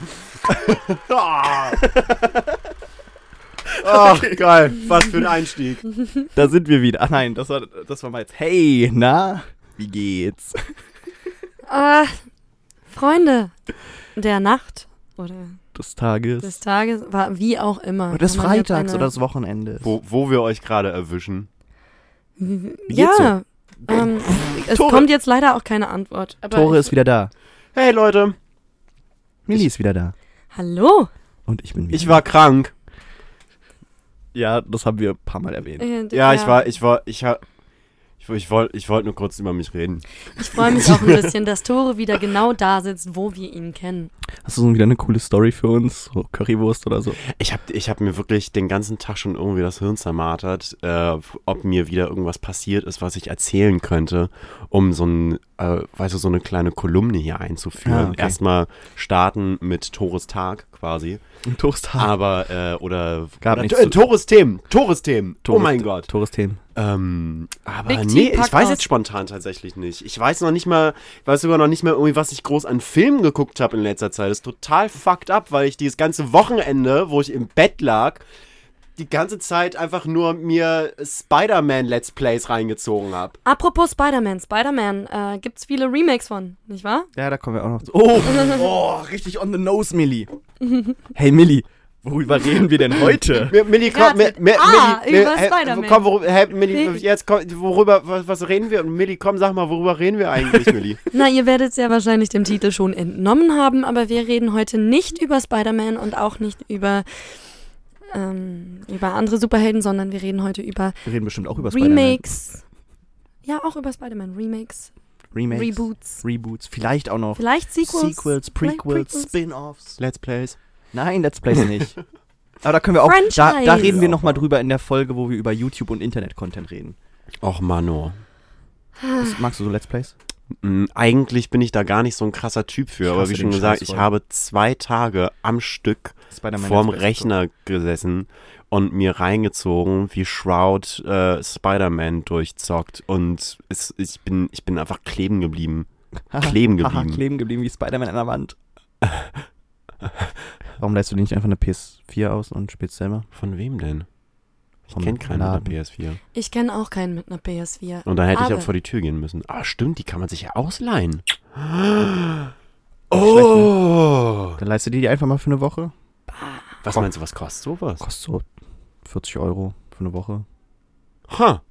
Ah. Ach, geil. Was für ein Einstieg. Da sind wir wieder. Ach nein, das war, das war mal jetzt. Hey, na, wie geht's? Ah, Freunde der Nacht oder Des Tages. des Tages, war wie auch immer. oder des Freitags eine- oder des Wochenendes. Wo, wo wir euch gerade erwischen. Wie geht's Ja, ähm, es Tore. kommt jetzt leider auch keine Antwort. Aber Tore ich, ist wieder da. Hey Leute, Millie ist wieder da. Hallo? Und ich bin wieder ich war krank. Ja, das haben wir ein paar Mal erwähnt. Äh, d- Ja, ich war, ich war, ich hab, ich, ich wollte ich wollt nur kurz über mich reden. Ich freue mich auch ein bisschen, dass Tore wieder genau da sitzt, wo wir ihn kennen. Hast du so wieder eine coole Story für uns? So Currywurst oder so? Ich habe ich hab mir wirklich den ganzen Tag schon irgendwie das Hirn zermartert, äh, ob mir wieder irgendwas passiert ist, was ich erzählen könnte, um so ein, äh, weißt du, so eine kleine Kolumne hier einzuführen. Ah, okay. Erstmal starten mit Tores Tag quasi. Ein Toast Aber, äh, oder, Gab oder nichts T- zu- Tores Themen, Tores. Oh mein Gott. Tores Themen. Ähm, aber Big nee, ich weiß jetzt spontan tatsächlich nicht. Ich weiß noch nicht mal, ich weiß sogar noch nicht mal irgendwie, was ich groß an Filmen geguckt habe in letzter Zeit. Das ist total fucked up, weil ich dieses ganze Wochenende, wo ich im Bett lag, die ganze Zeit einfach nur mir Spider-Man Let's Plays reingezogen habe. Apropos Spider-Man, Spider-Man, äh, gibt's viele Remakes von, nicht wahr? Ja, da kommen wir auch noch zu. Oh, oh richtig on the nose, Millie. Hey, Millie, worüber reden wir denn heute? Mi- Millie, komm, Mi- Ratet. Mi- Ah, Millie, über Spider-Man. Komm, worüber, hä, Millie, jetzt komm, worüber, was, was reden wir? Millie, komm, sag mal, worüber reden wir eigentlich, Millie? Na, ihr werdet es ja wahrscheinlich dem Titel schon entnommen haben, aber wir reden heute nicht über Spider-Man und auch nicht über, ähm, über andere Superhelden, sondern wir reden heute über Wir reden bestimmt auch über Spider-Man. Remakes. Ja, auch über Spider-Man. Remakes, Remakes. Reboots, Reboots. Vielleicht auch noch vielleicht Sequels. Sequels, Prequels, Spin-Offs. Let's Plays. Nein, Let's Plays nicht. Aber da können wir auch, da, da reden wir nochmal drüber in der Folge, wo wir über YouTube und Internet-Content reden. Och, Mano. Was, magst du so Let's Plays? Mm, Eigentlich bin ich da gar nicht so ein krasser Typ für, aber wie schon gesagt, ich habe zwei Tage am Stück vorm Rechner gesessen und mir reingezogen, wie Shroud äh, Spider-Man durchzockt und es, ich, bin, ich bin einfach kleben geblieben. kleben geblieben. kleben geblieben wie Spider-Man an der Wand. Warum lässt du dir nicht einfach eine PS4 aus und spielst selber? Von wem denn? Ich kenne keinen Laden. mit einer PS4. Ich kenne auch keinen mit einer PS4. Und da hätte ich auch vor die Tür gehen müssen. Ah, stimmt, die kann man sich ja ausleihen. ne? Oh! Dann leistest du dir die einfach mal für eine Woche. Was meinst du, was kostet sowas? Kostet so 40 Euro für eine Woche. Ha,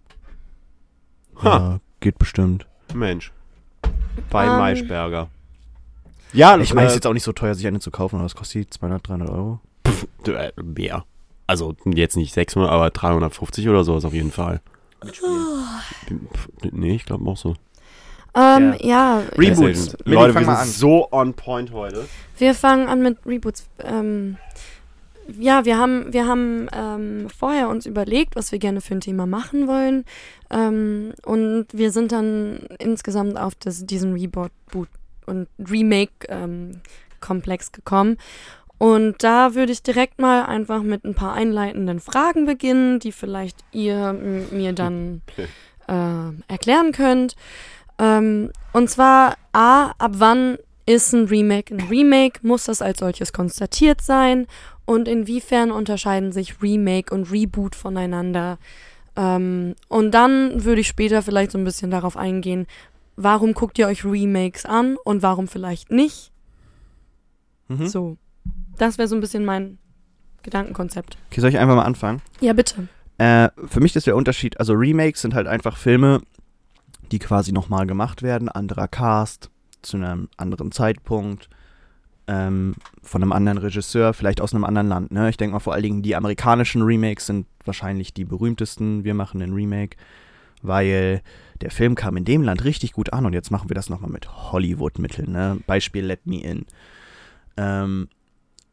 Ha. Ja, geht bestimmt. Mensch. Bei Ähm, Maischberger. Ja, Ich meine, es äh, ist jetzt auch nicht so teuer, sich eine zu kaufen, aber es kostet die 200, 300 Euro. äh, mehr. Also jetzt nicht 600, aber 350 oder sowas auf jeden Fall. Pff, Nee, ich glaube auch so. Ähm, Ja. ja, Reboots. Leute, fang wir sind an. so on point heute. wir fangen an mit Reboots. Ähm, ja, wir haben, wir haben ähm, vorher uns überlegt, was wir gerne für ein Thema machen wollen. Ähm, und wir sind dann insgesamt auf das, diesen Reboot Boot und Remake-Komplex gekommen. Und da würde ich direkt mal einfach mit ein paar einleitenden Fragen beginnen, die vielleicht ihr mir dann äh, erklären könnt. Ähm, und zwar A, ab wann ist ein Remake ein Remake? Muss das als solches konstatiert sein? Und inwiefern unterscheiden sich Remake und Reboot voneinander? Ähm, und dann würde ich später vielleicht so ein bisschen darauf eingehen, warum guckt ihr euch Remakes an und warum vielleicht nicht? Mhm. So. Das wäre so ein bisschen mein Gedankenkonzept. Okay, soll ich einfach mal anfangen? Ja, bitte. Äh, für mich ist der Unterschied, also Remakes sind halt einfach Filme, die quasi nochmal gemacht werden, anderer Cast, zu einem anderen Zeitpunkt, ähm, von einem anderen Regisseur, vielleicht aus einem anderen Land. Ne? Ich denke mal vor allen Dingen die amerikanischen Remakes sind wahrscheinlich die berühmtesten. Wir machen einen Remake, weil der Film kam in dem Land richtig gut an und jetzt machen wir das nochmal mit Hollywood-Mitteln. Ne? Beispiel Let Me In. Ähm,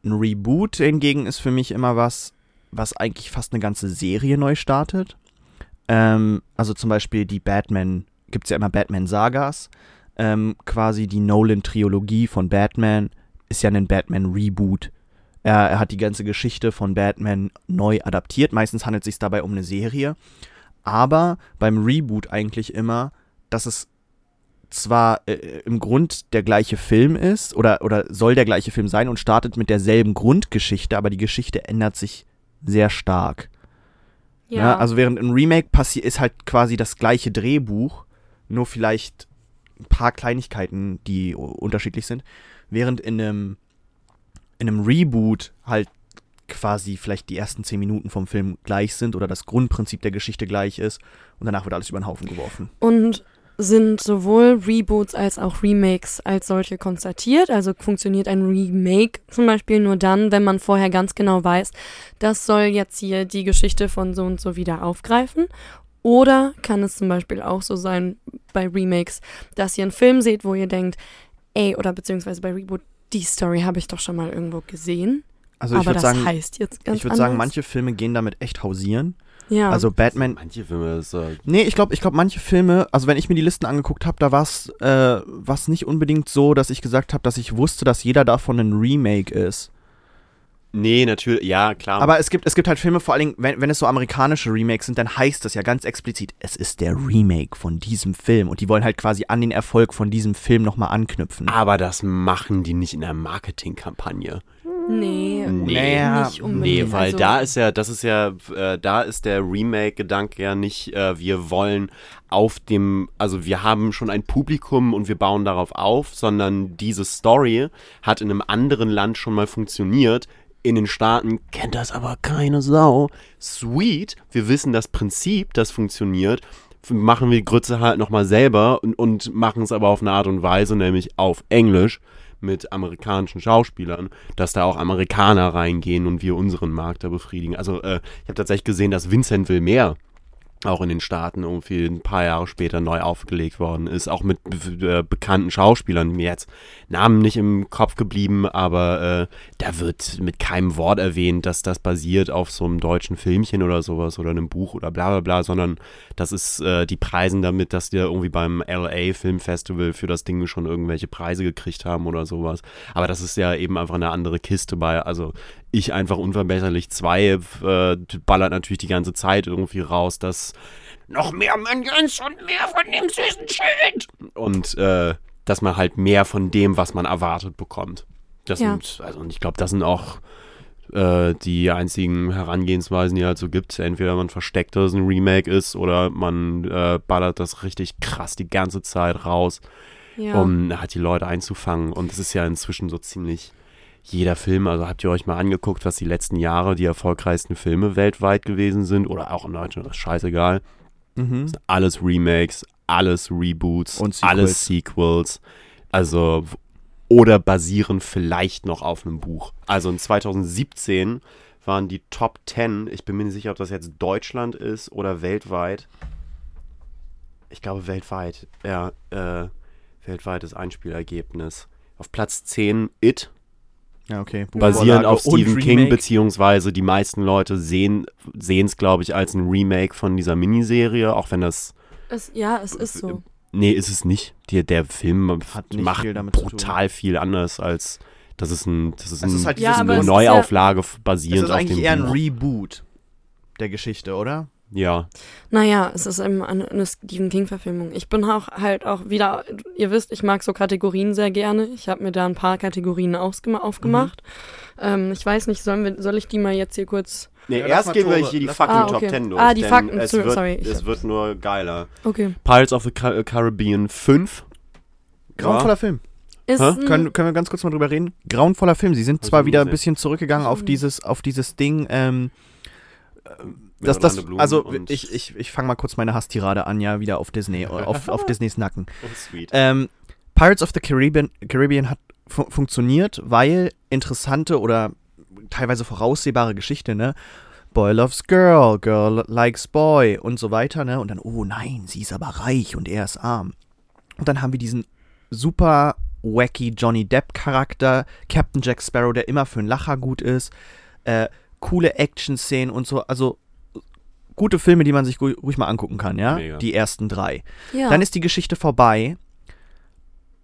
ein Reboot hingegen ist für mich immer was, was eigentlich fast eine ganze Serie neu startet. Ähm, also zum Beispiel die Batman, gibt es ja immer Batman-Sagas. Ähm, quasi die Nolan-Trilogie von Batman ist ja ein Batman-Reboot. Er, er hat die ganze Geschichte von Batman neu adaptiert. Meistens handelt es sich dabei um eine Serie. Aber beim Reboot eigentlich immer, dass es zwar äh, im Grund der gleiche Film ist oder, oder soll der gleiche Film sein und startet mit derselben Grundgeschichte, aber die Geschichte ändert sich sehr stark. Ja. also während ein Remake passiert, ist halt quasi das gleiche Drehbuch, nur vielleicht ein paar Kleinigkeiten, die unterschiedlich sind. Während in einem, in einem Reboot halt quasi vielleicht die ersten zehn Minuten vom Film gleich sind oder das Grundprinzip der Geschichte gleich ist und danach wird alles über den Haufen geworfen. Und sind sowohl Reboots als auch Remakes als solche konstatiert. Also funktioniert ein Remake zum Beispiel nur dann, wenn man vorher ganz genau weiß, das soll jetzt hier die Geschichte von so und so wieder aufgreifen. Oder kann es zum Beispiel auch so sein bei Remakes, dass ihr einen Film seht, wo ihr denkt, ey, oder beziehungsweise bei Reboot, die Story habe ich doch schon mal irgendwo gesehen. Also ich aber würde das sagen, heißt jetzt ganz ich würde sagen, manche Filme gehen damit echt hausieren. Ja. Also Batman, Manche Filme ist äh, Nee, ich glaube, ich glaube, manche Filme, also wenn ich mir die Listen angeguckt habe, da war es äh, war's nicht unbedingt so, dass ich gesagt habe, dass ich wusste, dass jeder davon ein Remake ist. Nee, natürlich, ja, klar. Aber es gibt, es gibt halt Filme, vor allen Dingen, wenn, wenn es so amerikanische Remakes sind, dann heißt das ja ganz explizit, es ist der Remake von diesem Film. Und die wollen halt quasi an den Erfolg von diesem Film nochmal anknüpfen. Aber das machen die nicht in der Marketingkampagne. nee, Naja, nicht unbedingt. Nee, weil also, da ist ja, das ist ja, äh, da ist der Remake-Gedanke ja nicht, äh, wir wollen auf dem, also wir haben schon ein Publikum und wir bauen darauf auf, sondern diese Story hat in einem anderen Land schon mal funktioniert. In den Staaten kennt das aber keine Sau. Sweet, wir wissen das Prinzip, das funktioniert. Machen wir Grütze halt nochmal selber und, und machen es aber auf eine Art und Weise, nämlich auf Englisch mit amerikanischen Schauspielern, dass da auch Amerikaner reingehen und wir unseren Markt da befriedigen. Also äh, ich habe tatsächlich gesehen, dass Vincent will mehr auch in den Staaten irgendwie ein paar Jahre später neu aufgelegt worden ist, auch mit äh, bekannten Schauspielern, mir jetzt Namen nicht im Kopf geblieben, aber äh, da wird mit keinem Wort erwähnt, dass das basiert auf so einem deutschen Filmchen oder sowas oder einem Buch oder bla bla bla, sondern das ist, äh, die preisen damit, dass die irgendwie beim LA Film Festival für das Ding schon irgendwelche Preise gekriegt haben oder sowas. Aber das ist ja eben einfach eine andere Kiste bei, also ich einfach unverbesserlich zwei äh, ballert natürlich die ganze Zeit irgendwie raus, dass noch mehr Minions und mehr von dem süßen Shit und äh, dass man halt mehr von dem, was man erwartet, bekommt. Das Ja. sind, also und ich glaube, das sind auch äh, die einzigen Herangehensweisen, die halt so gibt. Entweder man versteckt, dass es ein Remake ist, oder man äh, ballert das richtig krass die ganze Zeit raus, ja. um halt die Leute einzufangen. Und es ist ja inzwischen so ziemlich jeder Film, also habt ihr euch mal angeguckt, was die letzten Jahre die erfolgreichsten Filme weltweit gewesen sind oder auch in Deutschland, das ist scheißegal. Mhm. Alles Remakes, alles Reboots, Und Sequels. alles Sequels. Also oder basieren vielleicht noch auf einem Buch. Also in 2017 waren die Top 10, ich bin mir nicht sicher, ob das jetzt Deutschland ist oder weltweit. Ich glaube weltweit, ja, äh, weltweites Einspielergebnis. Auf Platz 10 It, Ja, okay. basierend Buchvorlage auf Stephen King, beziehungsweise die meisten Leute sehen es, glaube ich, als ein Remake von dieser Miniserie, auch wenn das es, ja, es ist so. Nee, ist es nicht. Die, der Film Hat nicht macht viel brutal viel anders als das ist ein das ist, Es ein, ist halt Ja, eine es ist Neuauflage f- Es basierend ist auf eigentlich dem eher ein. Reboot der Geschichte, oder? Ja, Naja, es ist eben eine, eine Stephen King-Verfilmung. Ich bin auch halt auch wieder, ihr wisst, ich mag so Kategorien sehr gerne. Ich habe mir da ein paar Kategorien aufgemacht. Ähm, ich weiß nicht, sollen wir, soll ich die mal jetzt hier kurz. nee, Ja, erst gehen wir hier die fucking Ah, Top okay. 10 durch. Ah, die denn Fakten, es wird, sorry, es wird nur geiler. Okay. Pirates of the Ca- Caribbean 5. Grauenvoller Film. Ist Hä? ein, Können, können wir ganz kurz mal drüber reden? Grauenvoller Film. Sie sind ich zwar wieder ein bisschen zurückgegangen auf Mhm. dieses, auf dieses Ding, ähm, das, das, also ich, ich, ich fange mal kurz meine Hasstirade an, ja, wieder auf Disney, auf, auf Disneys Nacken. Oh, sweet. Ähm, Pirates of the Caribbean, Caribbean hat fu funktioniert, weil interessante oder teilweise voraussehbare Geschichte, ne? Boy loves girl, girl likes boy und so weiter, ne? Und dann, oh nein, sie ist aber reich und er ist arm. Und dann haben wir diesen super wacky Johnny Depp-Charakter, Captain Jack Sparrow, der immer für einen Lacher gut ist, äh, coole Action-Szenen und so, also gute Filme, die man sich ruhig mal angucken kann, ja? Mega. Die ersten drei. ja. Dann ist die Geschichte vorbei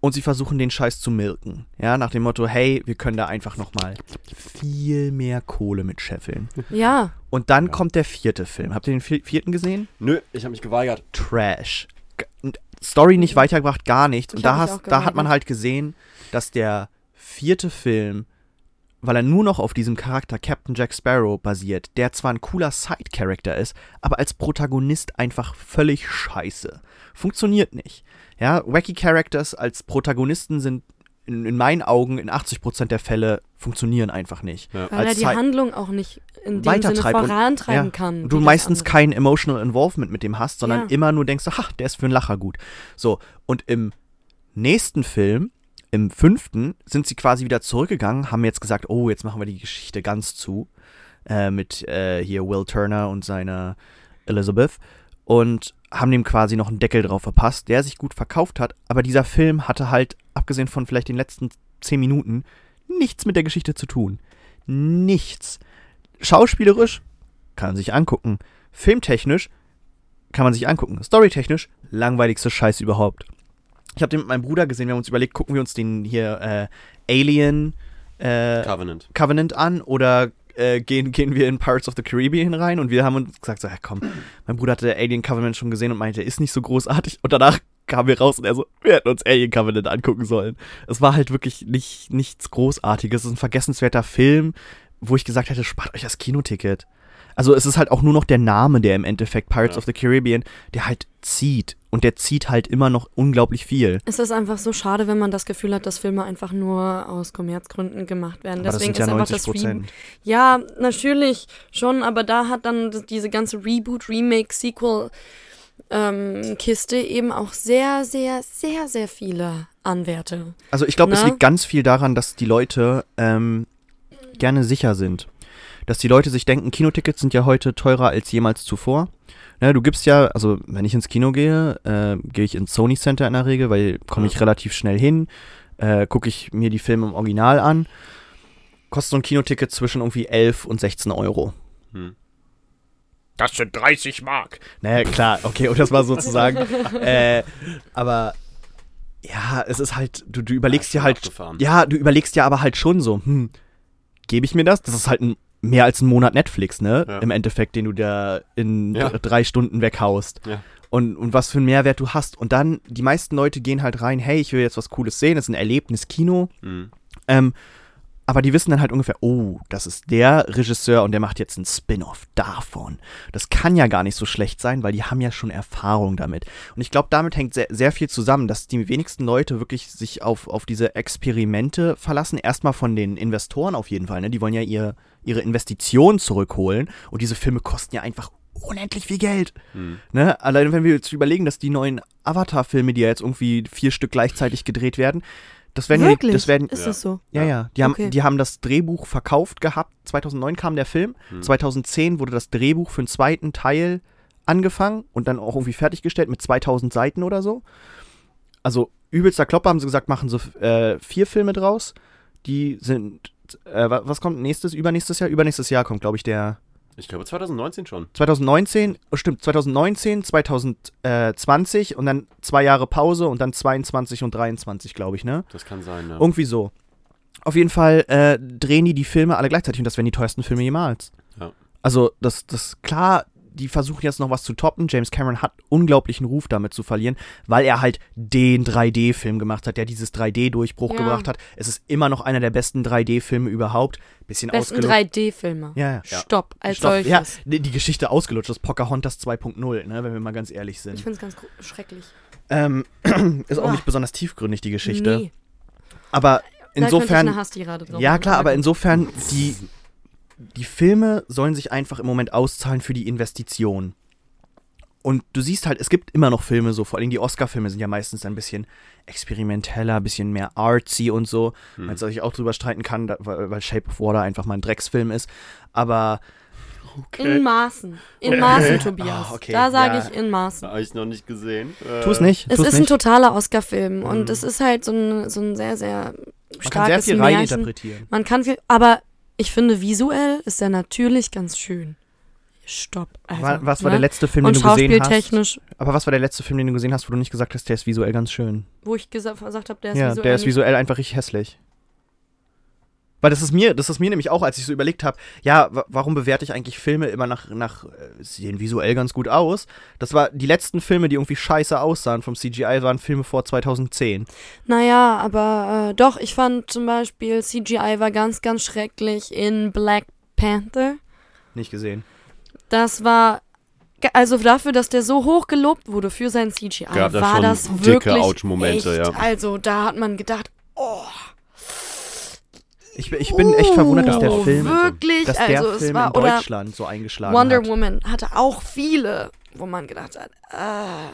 und sie versuchen den Scheiß zu milken. Ja, nach dem Motto, hey, wir können da einfach nochmal viel mehr Kohle mit scheffeln. ja, Und dann Ja. kommt der vierte Film. Habt ihr den vi- vierten gesehen? Nö, ich habe mich geweigert. Trash. Story nicht weitergebracht, gar nichts. Und Ich da, hab mich hast, da hat man halt gesehen, dass der vierte Film, weil er nur noch auf diesem Charakter Captain Jack Sparrow basiert, der zwar ein cooler Side-Character ist, aber als Protagonist einfach völlig scheiße. Funktioniert nicht. Ja, wacky Characters als Protagonisten sind in, in meinen Augen in 80% der Fälle funktionieren einfach nicht. Ja. Weil er als die Side- Handlung auch nicht in dem Sinne Weitertreibt und- vorantreiben ja. kann. Und du meistens kein emotional involvement mit dem hast, sondern Ja. immer nur denkst, ach, der ist für einen Lacher gut. So, und im nächsten Film, im fünften, sind sie quasi wieder zurückgegangen, haben jetzt gesagt, oh, jetzt machen wir die Geschichte ganz zu. Äh, mit äh, hier Will Turner und seiner Elizabeth. Und haben dem quasi noch einen Deckel drauf verpasst, der sich gut verkauft hat. Aber dieser Film hatte halt, abgesehen von vielleicht den letzten zehn Minuten, nichts mit der Geschichte zu tun. Nichts. Schauspielerisch kann man sich angucken. Filmtechnisch kann man sich angucken. Storytechnisch langweiligste Scheiß überhaupt. Ich habe den mit meinem Bruder gesehen, wir haben uns überlegt, gucken wir uns den hier äh, Alien äh, Covenant. Covenant an oder äh, gehen, gehen wir in Pirates of the Caribbean rein und wir haben uns gesagt, so, ja komm, mein Bruder hatte Alien Covenant schon gesehen und meinte, ist nicht so großartig und danach kamen wir raus und er so, wir hätten uns Alien Covenant angucken sollen. Es war halt wirklich nicht, nichts Großartiges, es ist ein vergessenswerter Film, wo ich gesagt hätte, spart euch das Kinoticket. Also es ist halt auch nur noch der Name, der im Endeffekt Pirates Ja. of the Caribbean, der halt zieht und der zieht halt immer noch unglaublich viel. Es ist einfach so schade, wenn man das Gefühl hat, dass Filme einfach nur aus Kommerzgründen gemacht werden. Aber das Deswegen sind ja ist einfach 90 das Re Prozent. Ja, natürlich schon, aber da hat dann diese ganze Reboot, Remake, Sequel ähm, Kiste eben auch sehr, sehr, sehr, sehr viele Anwärter. Also ich glaube, es Ne? liegt ganz viel daran, dass die Leute ähm, gerne sicher sind. Dass die Leute sich denken, Kinotickets sind ja heute teurer als jemals zuvor. Ne, du gibst ja, also wenn ich ins Kino gehe, äh, gehe ich ins Sony Center in der Regel, weil komme ich Ja. relativ schnell hin, äh, gucke ich mir die Filme im Original an. Kostet so ein Kinoticket zwischen irgendwie 11 und 16 Euro. Hm. Das sind 30 Mark. Naja, klar, okay, und das war sozusagen. äh, aber ja, es ist halt, du, du überlegst Ja, dir halt, ja, du überlegst dir aber halt schon so, hm, gebe ich mir das? Das ist halt ein, mehr als ein Monat Netflix, ne? Ja. Im Endeffekt, den du da in Ja. dr- drei Stunden weghaust. Ja. Und, und was für einen Mehrwert du hast. Und dann, die meisten Leute gehen halt rein, hey, ich will jetzt was Cooles sehen, das ist ein Erlebniskino. Hm. Ähm, aber die wissen dann halt ungefähr, oh, das ist der Regisseur und der macht jetzt einen Spin-off davon. Das kann ja gar nicht so schlecht sein, weil die haben ja schon Erfahrung damit. Und ich glaube, damit hängt sehr, sehr viel zusammen, dass die wenigsten Leute wirklich sich auf, auf diese Experimente verlassen. Erstmal von den Investoren auf jeden Fall. Ne? Die wollen ja ihr, ihre Investitionen zurückholen und diese Filme kosten ja einfach unendlich viel Geld. Hm. Ne? Allein wenn wir jetzt überlegen, dass die neuen Avatar-Filme, die ja jetzt irgendwie vier Stück gleichzeitig gedreht werden, das werden ja, Wirklich? das werden, ist Ja. das so? ja, ja. Die haben, Okay. die haben das Drehbuch verkauft gehabt. 2009 kam der Film. Hm. 2010 wurde das Drehbuch für den zweiten Teil angefangen und dann auch irgendwie fertiggestellt mit 2000 Seiten oder so. Also übelster Klopper haben sie gesagt, machen so äh, vier Filme draus. Die sind, äh, wa- was kommt nächstes, übernächstes Jahr? Übernächstes Jahr kommt, glaube ich, der Ich glaube 2019 schon. 2019, oh, stimmt, 2019, 2020 und dann zwei Jahre Pause und dann 22 und 23, glaube ich, ne? Das kann sein, ne? Irgendwie so. Auf jeden Fall äh, drehen die die Filme alle gleichzeitig und das wären die teuersten Filme jemals. Ja. Also, das, das, klar, die versuchen jetzt noch was zu toppen. James Cameron hat unglaublichen Ruf damit zu verlieren, weil er halt den 3D-Film gemacht hat, der dieses 3D-Durchbruch Ja. gebracht hat. Es ist immer noch einer der besten 3D-Filme überhaupt. Bisschen Besten ausgelutscht. 3D-Filme. Ja, ja. Stopp, als Stopp. solches. Ja, die Geschichte ausgelutscht, das Pocahontas 2.0, ne, wenn wir mal ganz ehrlich Ich sind. finde es ganz schrecklich. Ähm, ist auch Ah. nicht besonders tiefgründig, die Geschichte. Nee, Aber ich insofern. eine Hasstirade drauf Ja, klar, aber insofern, die, die Filme sollen sich einfach im Moment auszahlen für die Investition. Und du siehst halt, es gibt immer noch Filme, so vor allem die Oscar-Filme sind ja meistens ein bisschen experimenteller, ein bisschen mehr artsy und so. Hm. Als ich auch drüber streiten kann, da, weil, weil Shape of Water einfach mal ein Drecksfilm ist. Aber In Maßen. In Maßen, Tobias. Ah, okay, Da sage ja. ich in Maßen. Habe ich noch nicht gesehen. Äh, tu es nicht. Es ist ein nicht. totaler Oscar-Film Mhm. und es ist halt so ein, so ein sehr, sehr Man kann sehr starkes viel Märchen. reininterpretieren. Man kann viel, aber ich finde, visuell ist er natürlich ganz schön. Stopp. Also, Wa- was war ne? der letzte Film, Und den du gesehen hast? Aber was war der letzte Film, den du gesehen hast, wo du nicht gesagt hast, der ist visuell ganz schön? wo ich gesa- gesagt habe, der ist ja, visuell. der ist visuell einfach richtig hässlich. Weil das ist mir, das ist mir nämlich auch, als ich so überlegt habe, ja, wa- warum bewerte ich eigentlich Filme immer nach, nach, äh, sehen visuell ganz gut aus? Das war, die letzten Filme, die irgendwie scheiße aussahen vom CGI, waren Filme vor 2010. Naja, aber äh, doch, ich fand zum Beispiel CGI war ganz, ganz schrecklich in Black Panther. Nicht gesehen. Das war, also dafür, dass der so hoch gelobt wurde für sein CGI, Gab war schon das dicke wirklich Ouch-Momente, echt. ja. Also da hat man gedacht, oh, Ich, bin- ich bin echt verwundert, dass der oh, Film, wirklich, dass der also es Film war, in Deutschland so eingeschlagen Wonder hat. Woman hatte auch viele, wo man gedacht hat, ah,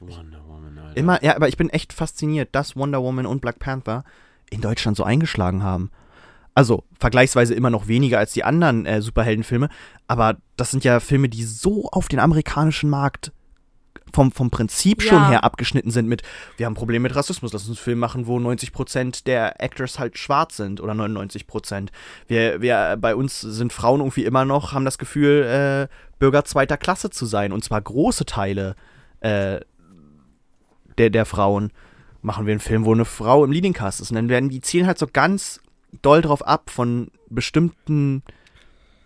Wonder Woman, Alter. Immer, ja, aber ich bin echt fasziniert, dass Wonder Woman und Black Panther in Deutschland so eingeschlagen haben. Also vergleichsweise immer noch weniger als die anderen äh, Superheldenfilme, aber das sind ja Filme, die so auf den amerikanischen Markt vom, vom Prinzip schon Ja. her abgeschnitten sind mit, wir haben ein Problem mit Rassismus, lass uns einen Film machen, wo 90% der Actors halt schwarz sind oder 99%. Wir, wir, bei uns sind Frauen irgendwie immer noch, haben das Gefühl, äh, Bürger zweiter Klasse zu sein und zwar große Teile äh, der, der Frauen. Machen wir einen Film, wo eine Frau im Leading Cast ist und dann werden die zielen halt so ganz doll drauf ab, von bestimmten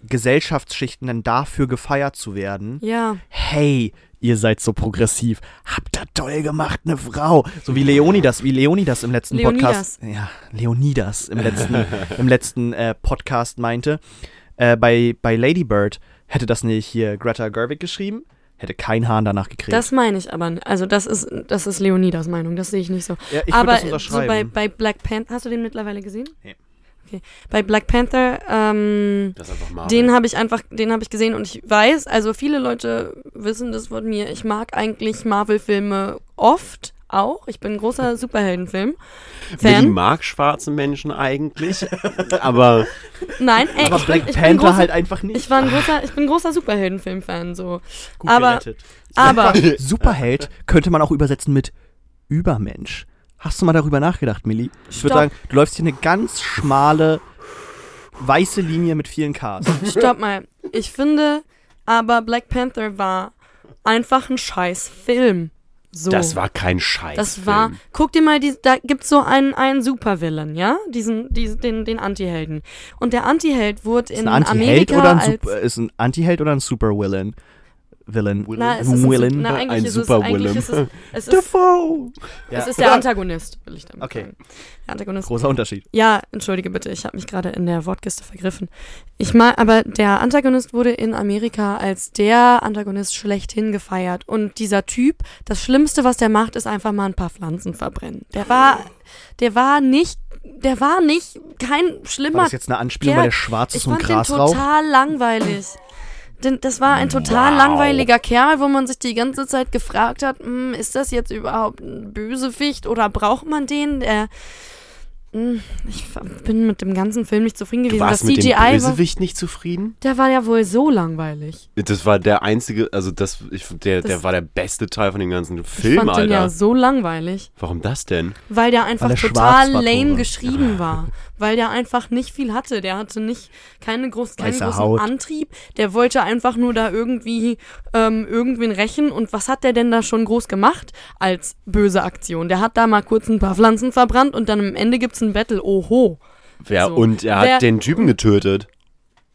Gesellschaftsschichten dann dafür gefeiert zu werden ja, hey, ihr seid so progressiv, habt ihr toll gemacht, eine Frau. So wie Leonidas, wie Leonidas im letzten Leonidas. Podcast, ja, Leonidas im letzten, im letzten äh, Podcast meinte, äh, bei, bei Lady Bird hätte das nicht hier Greta Gerwig geschrieben, hätte kein Hahn danach gekriegt. das meine ich aber, also das ist, das ist Leonidas Meinung, das sehe ich nicht so. ja, ich aber das so unterschreiben. bei, bei Black Panther, hast du den mittlerweile gesehen? Nee. Okay. Bei Black Panther, ähm, Das ist einfach Marvel. Den habe ich einfach, den habe ich gesehen und ich weiß, also viele Leute wissen das von mir. Ich mag eigentlich Marvel-Filme oft auch. Ich bin ein großer Willi Superhelden-Film-Fan. mag schwarze Menschen eigentlich, aber Nein, ey, aber ich Black bin, ich Panther großer, halt einfach nicht. ich war ein großer, ich bin ein großer Superhelden-Film-Fan so. Gut aber- gerettet. Aber Superheld könnte man auch übersetzen mit Übermensch. Hast du mal darüber nachgedacht, Milli? Ich würde sagen, du läufst hier eine ganz schmale weiße Linie mit vielen Ks. stopp mal. Ich finde, aber Black Panther war einfach ein scheiß Film. So. das war kein Scheiß. Das war, guck dir mal, die, da gibt's so einen, einen Supervillain, ja? Diesen, diesen, den, den Anti-Helden. Und der Anti-Held wurde Ist in ein Anti-Held Amerika oder ein, als, Super, ist ein Anti-Held oder ein Super-Villain? Villain. na, es ist ein, Villain. na, eigentlich Ein ist es, Super eigentlich Willem. ist es, es ist, Defoe! Ja. es ist der Antagonist, will ich damit Okay. sagen. Der Antagonist. Großer Unterschied. Ja, entschuldige bitte, ich habe mich gerade in der Wortkiste vergriffen. Ich mal, aber der Antagonist wurde in Amerika als der Antagonist schlechthin gefeiert. Und dieser Typ, das Schlimmste, was der macht, ist einfach mal ein paar Pflanzen verbrennen. Der war, der war nicht, der war nicht kein War schlimmer das jetzt eine Anspielung, weil der schwarz ich ist und fand den Gras raucht? total langweilig. Denn das war ein total Wow. langweiliger Kerl, wo man sich die ganze Zeit gefragt hat, "Hm, ist das jetzt überhaupt ein Bösewicht oder braucht man den? Der, ich bin mit dem ganzen Film nicht zufrieden Du gewesen. warst das mit dem CGI war, Bösewicht nicht zufrieden? der war ja wohl so langweilig. Das war der einzige, also das, ich, der, Das- der war der beste Teil von dem ganzen Ich Film, fand den Alter. ja so langweilig, Warum das denn? weil der einfach Weil er schwarz total lame geschrieben war. Weil der einfach nicht viel hatte. Der hatte nicht keine groß, keinen Weiße großen Haut. Antrieb. Der wollte einfach nur da irgendwie ähm, irgendwen rächen. Und was hat der denn da schon groß gemacht als böse Aktion? Der hat da mal kurz ein paar Pflanzen verbrannt und dann am Ende gibt's ein Battle. Oho. Ja, So. und er Wer- hat den Typen getötet.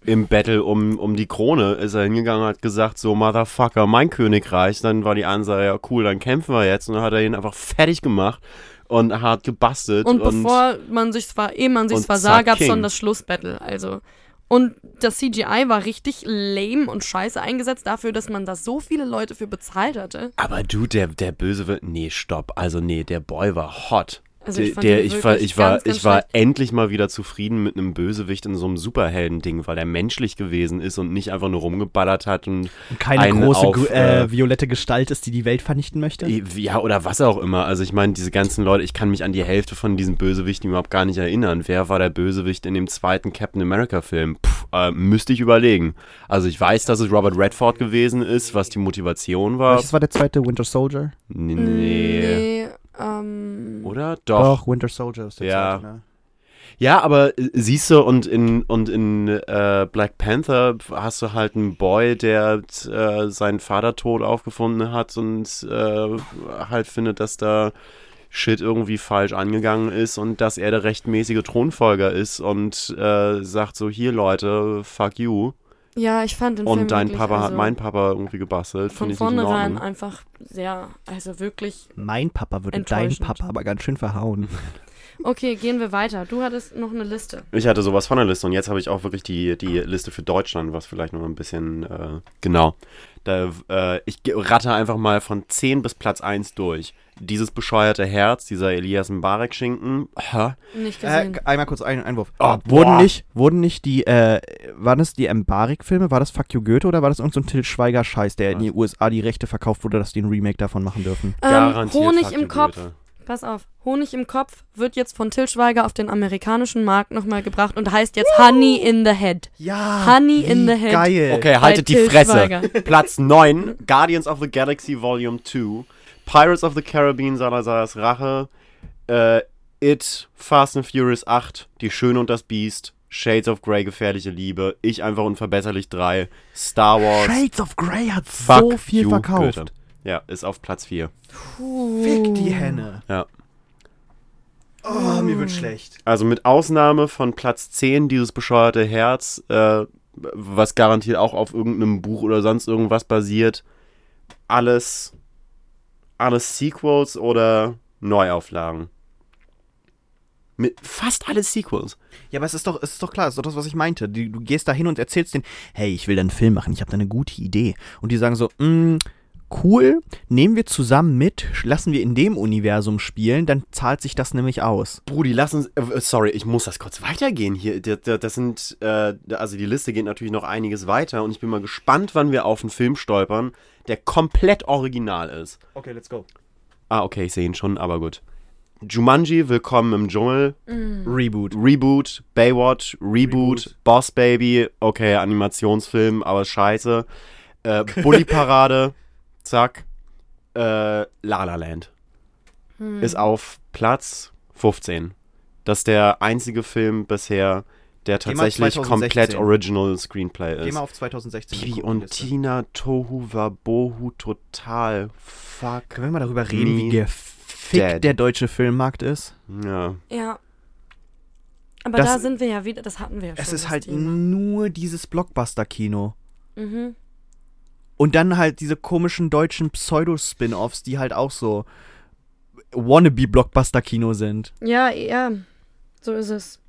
Im Battle um, um die Krone ist er hingegangen und hat gesagt, so Motherfucker, mein Königreich. Dann war die Ansage, ja cool, dann kämpfen wir jetzt. Und dann hat er ihn einfach fertig gemacht und hat gebastelt. Und, bevor man sich zwar, ehe man sich und zwar sah, gab's King. schon das Schlussbattle. Also. Und das CGI war richtig lame und scheiße eingesetzt dafür, dass man da so viele Leute für bezahlt hatte. Aber du, der, der Böse wird. Nee, stopp. Also nee, der Boy war hot. Also ich Der- ich war, ich war, ganz, ganz ich war schlecht. endlich mal wieder zufrieden mit einem Bösewicht in so einem Superhelden-Ding, weil der menschlich gewesen ist und nicht einfach nur rumgeballert hat und Und keine einen große auf, äh, äh, violette Gestalt ist, die die Welt vernichten möchte? Ja, oder was auch immer. Also ich meine, diese ganzen Leute, ich kann mich an die Hälfte von diesen Bösewichten überhaupt gar nicht erinnern. Wer war der Bösewicht in dem zweiten Captain America-Film? Äh, müsste ich überlegen. Also ich weiß, dass es Robert Redford gewesen ist, was die Motivation war. Welches war der zweite Winter Soldier? Nee. Nee, ähm. Oder? Doch. Winter Soldier ist der Ja. zweite, ne? Ja, aber äh, siehst du, und in, und in äh, Black Panther hast du halt einen Boy, der äh, seinen Vater tot aufgefunden hat und äh, halt findet, dass da Shit irgendwie falsch angegangen ist und dass er der rechtmäßige Thronfolger ist und äh, sagt so, hier Leute, fuck you. Ja, ich fand den Film Und dein wirklich, Papa hat also meinen Papa irgendwie gebastelt. von vornherein einfach sehr, also wirklich. Mein Papa würde deinen. Papa aber ganz schön verhauen. Okay, gehen wir weiter. Du hattest noch eine Liste. Ich hatte sowas von der Liste und jetzt habe ich auch wirklich die, die Liste für Deutschland, was vielleicht noch ein bisschen, äh, genau. Da, äh, ich ratte einfach mal von 10 bis Platz 1 durch. Dieses bescheuerte Herz, dieser Elias Mbarek-Schinken. Hä? Nicht Äh, gesehen. einmal kurz ein Einwurf. Oh, wurden nicht, wurden nicht die, äh, waren das die Embarek-Filme? War das Fuck You Goethe oder war das irgendein so ein Til Schweiger-Scheiß, der in die USA die Rechte verkauft wurde, dass die ein Remake davon machen dürfen? ähm, Garantiert Honig fuck im you, Kopf. Goethe. Pass auf. Honig im Kopf wird jetzt von Til Schweiger auf den amerikanischen Markt nochmal gebracht und heißt jetzt Honey in the Head. Ja, Honey in the Head. Geil. Okay, haltet die Fresse. Platz 9, Guardians of the Galaxy Volume 2, Pirates of the Caribbean, Salazar's Rache, äh, It, Fast and Furious 8, Die Schöne und das Biest, Shades of Grey, Gefährliche Liebe, Ich einfach unverbesserlich 3, Star Wars, Shades of Grey hat Fuck so viel you, verkauft. Goethe. Ja, ist auf Platz 4. Fick die Henne. Ja. Oh, mir wird schlecht. Also mit Ausnahme von Platz 10, dieses bescheuerte Herz, äh, was garantiert auch auf irgendeinem Buch oder sonst irgendwas basiert, alles, alles Sequels oder Neuauflagen. Mit fast alle Sequels. Ja, aber es ist doch, es ist doch klar, es ist doch das, was ich meinte. Du, du gehst da hin und erzählst denen, hey, ich will da einen Film machen, ich habe da eine gute Idee. Und die sagen so, mm, cool, nehmen wir zusammen mit, lassen wir in dem Universum spielen, dann zahlt sich das nämlich aus. Brudi, lass uns. Äh, sorry, ich muss das kurz weitergehen hier. Das, das- sind. Äh, also die Liste geht natürlich noch einiges weiter und ich bin mal gespannt, wann wir auf einen Film stolpern, der komplett original ist. Okay, let's go. Ah, okay, ich sehe ihn schon, aber gut. Jumanji, Willkommen im Dschungel, Reboot. Reboot, Baywatch, Reboot, Reboot. Boss Baby, okay, Animationsfilm, aber scheiße. Äh, Bully Parade, zack. Äh, La La Land ist auf Platz 15. Das ist der einzige Film bisher, der Geh tatsächlich 2016. komplett Original Screenplay Geh ist. mal auf 2016. Bibi gucken, und. Tina Tohu Wabohu total. Fuck. Können wir mal darüber reden, wie gefickt dead. der deutsche Filmmarkt ist? Ja. Ja. Aber Das- da sind wir ja wieder, das hatten wir ja schon. Es ist halt Thema. nur dieses Blockbuster-Kino. Mhm. Und dann halt diese komischen deutschen Pseudo-Spin-Offs, die halt auch so Wannabe-Blockbuster-Kino sind. Ja, ja, so ist es.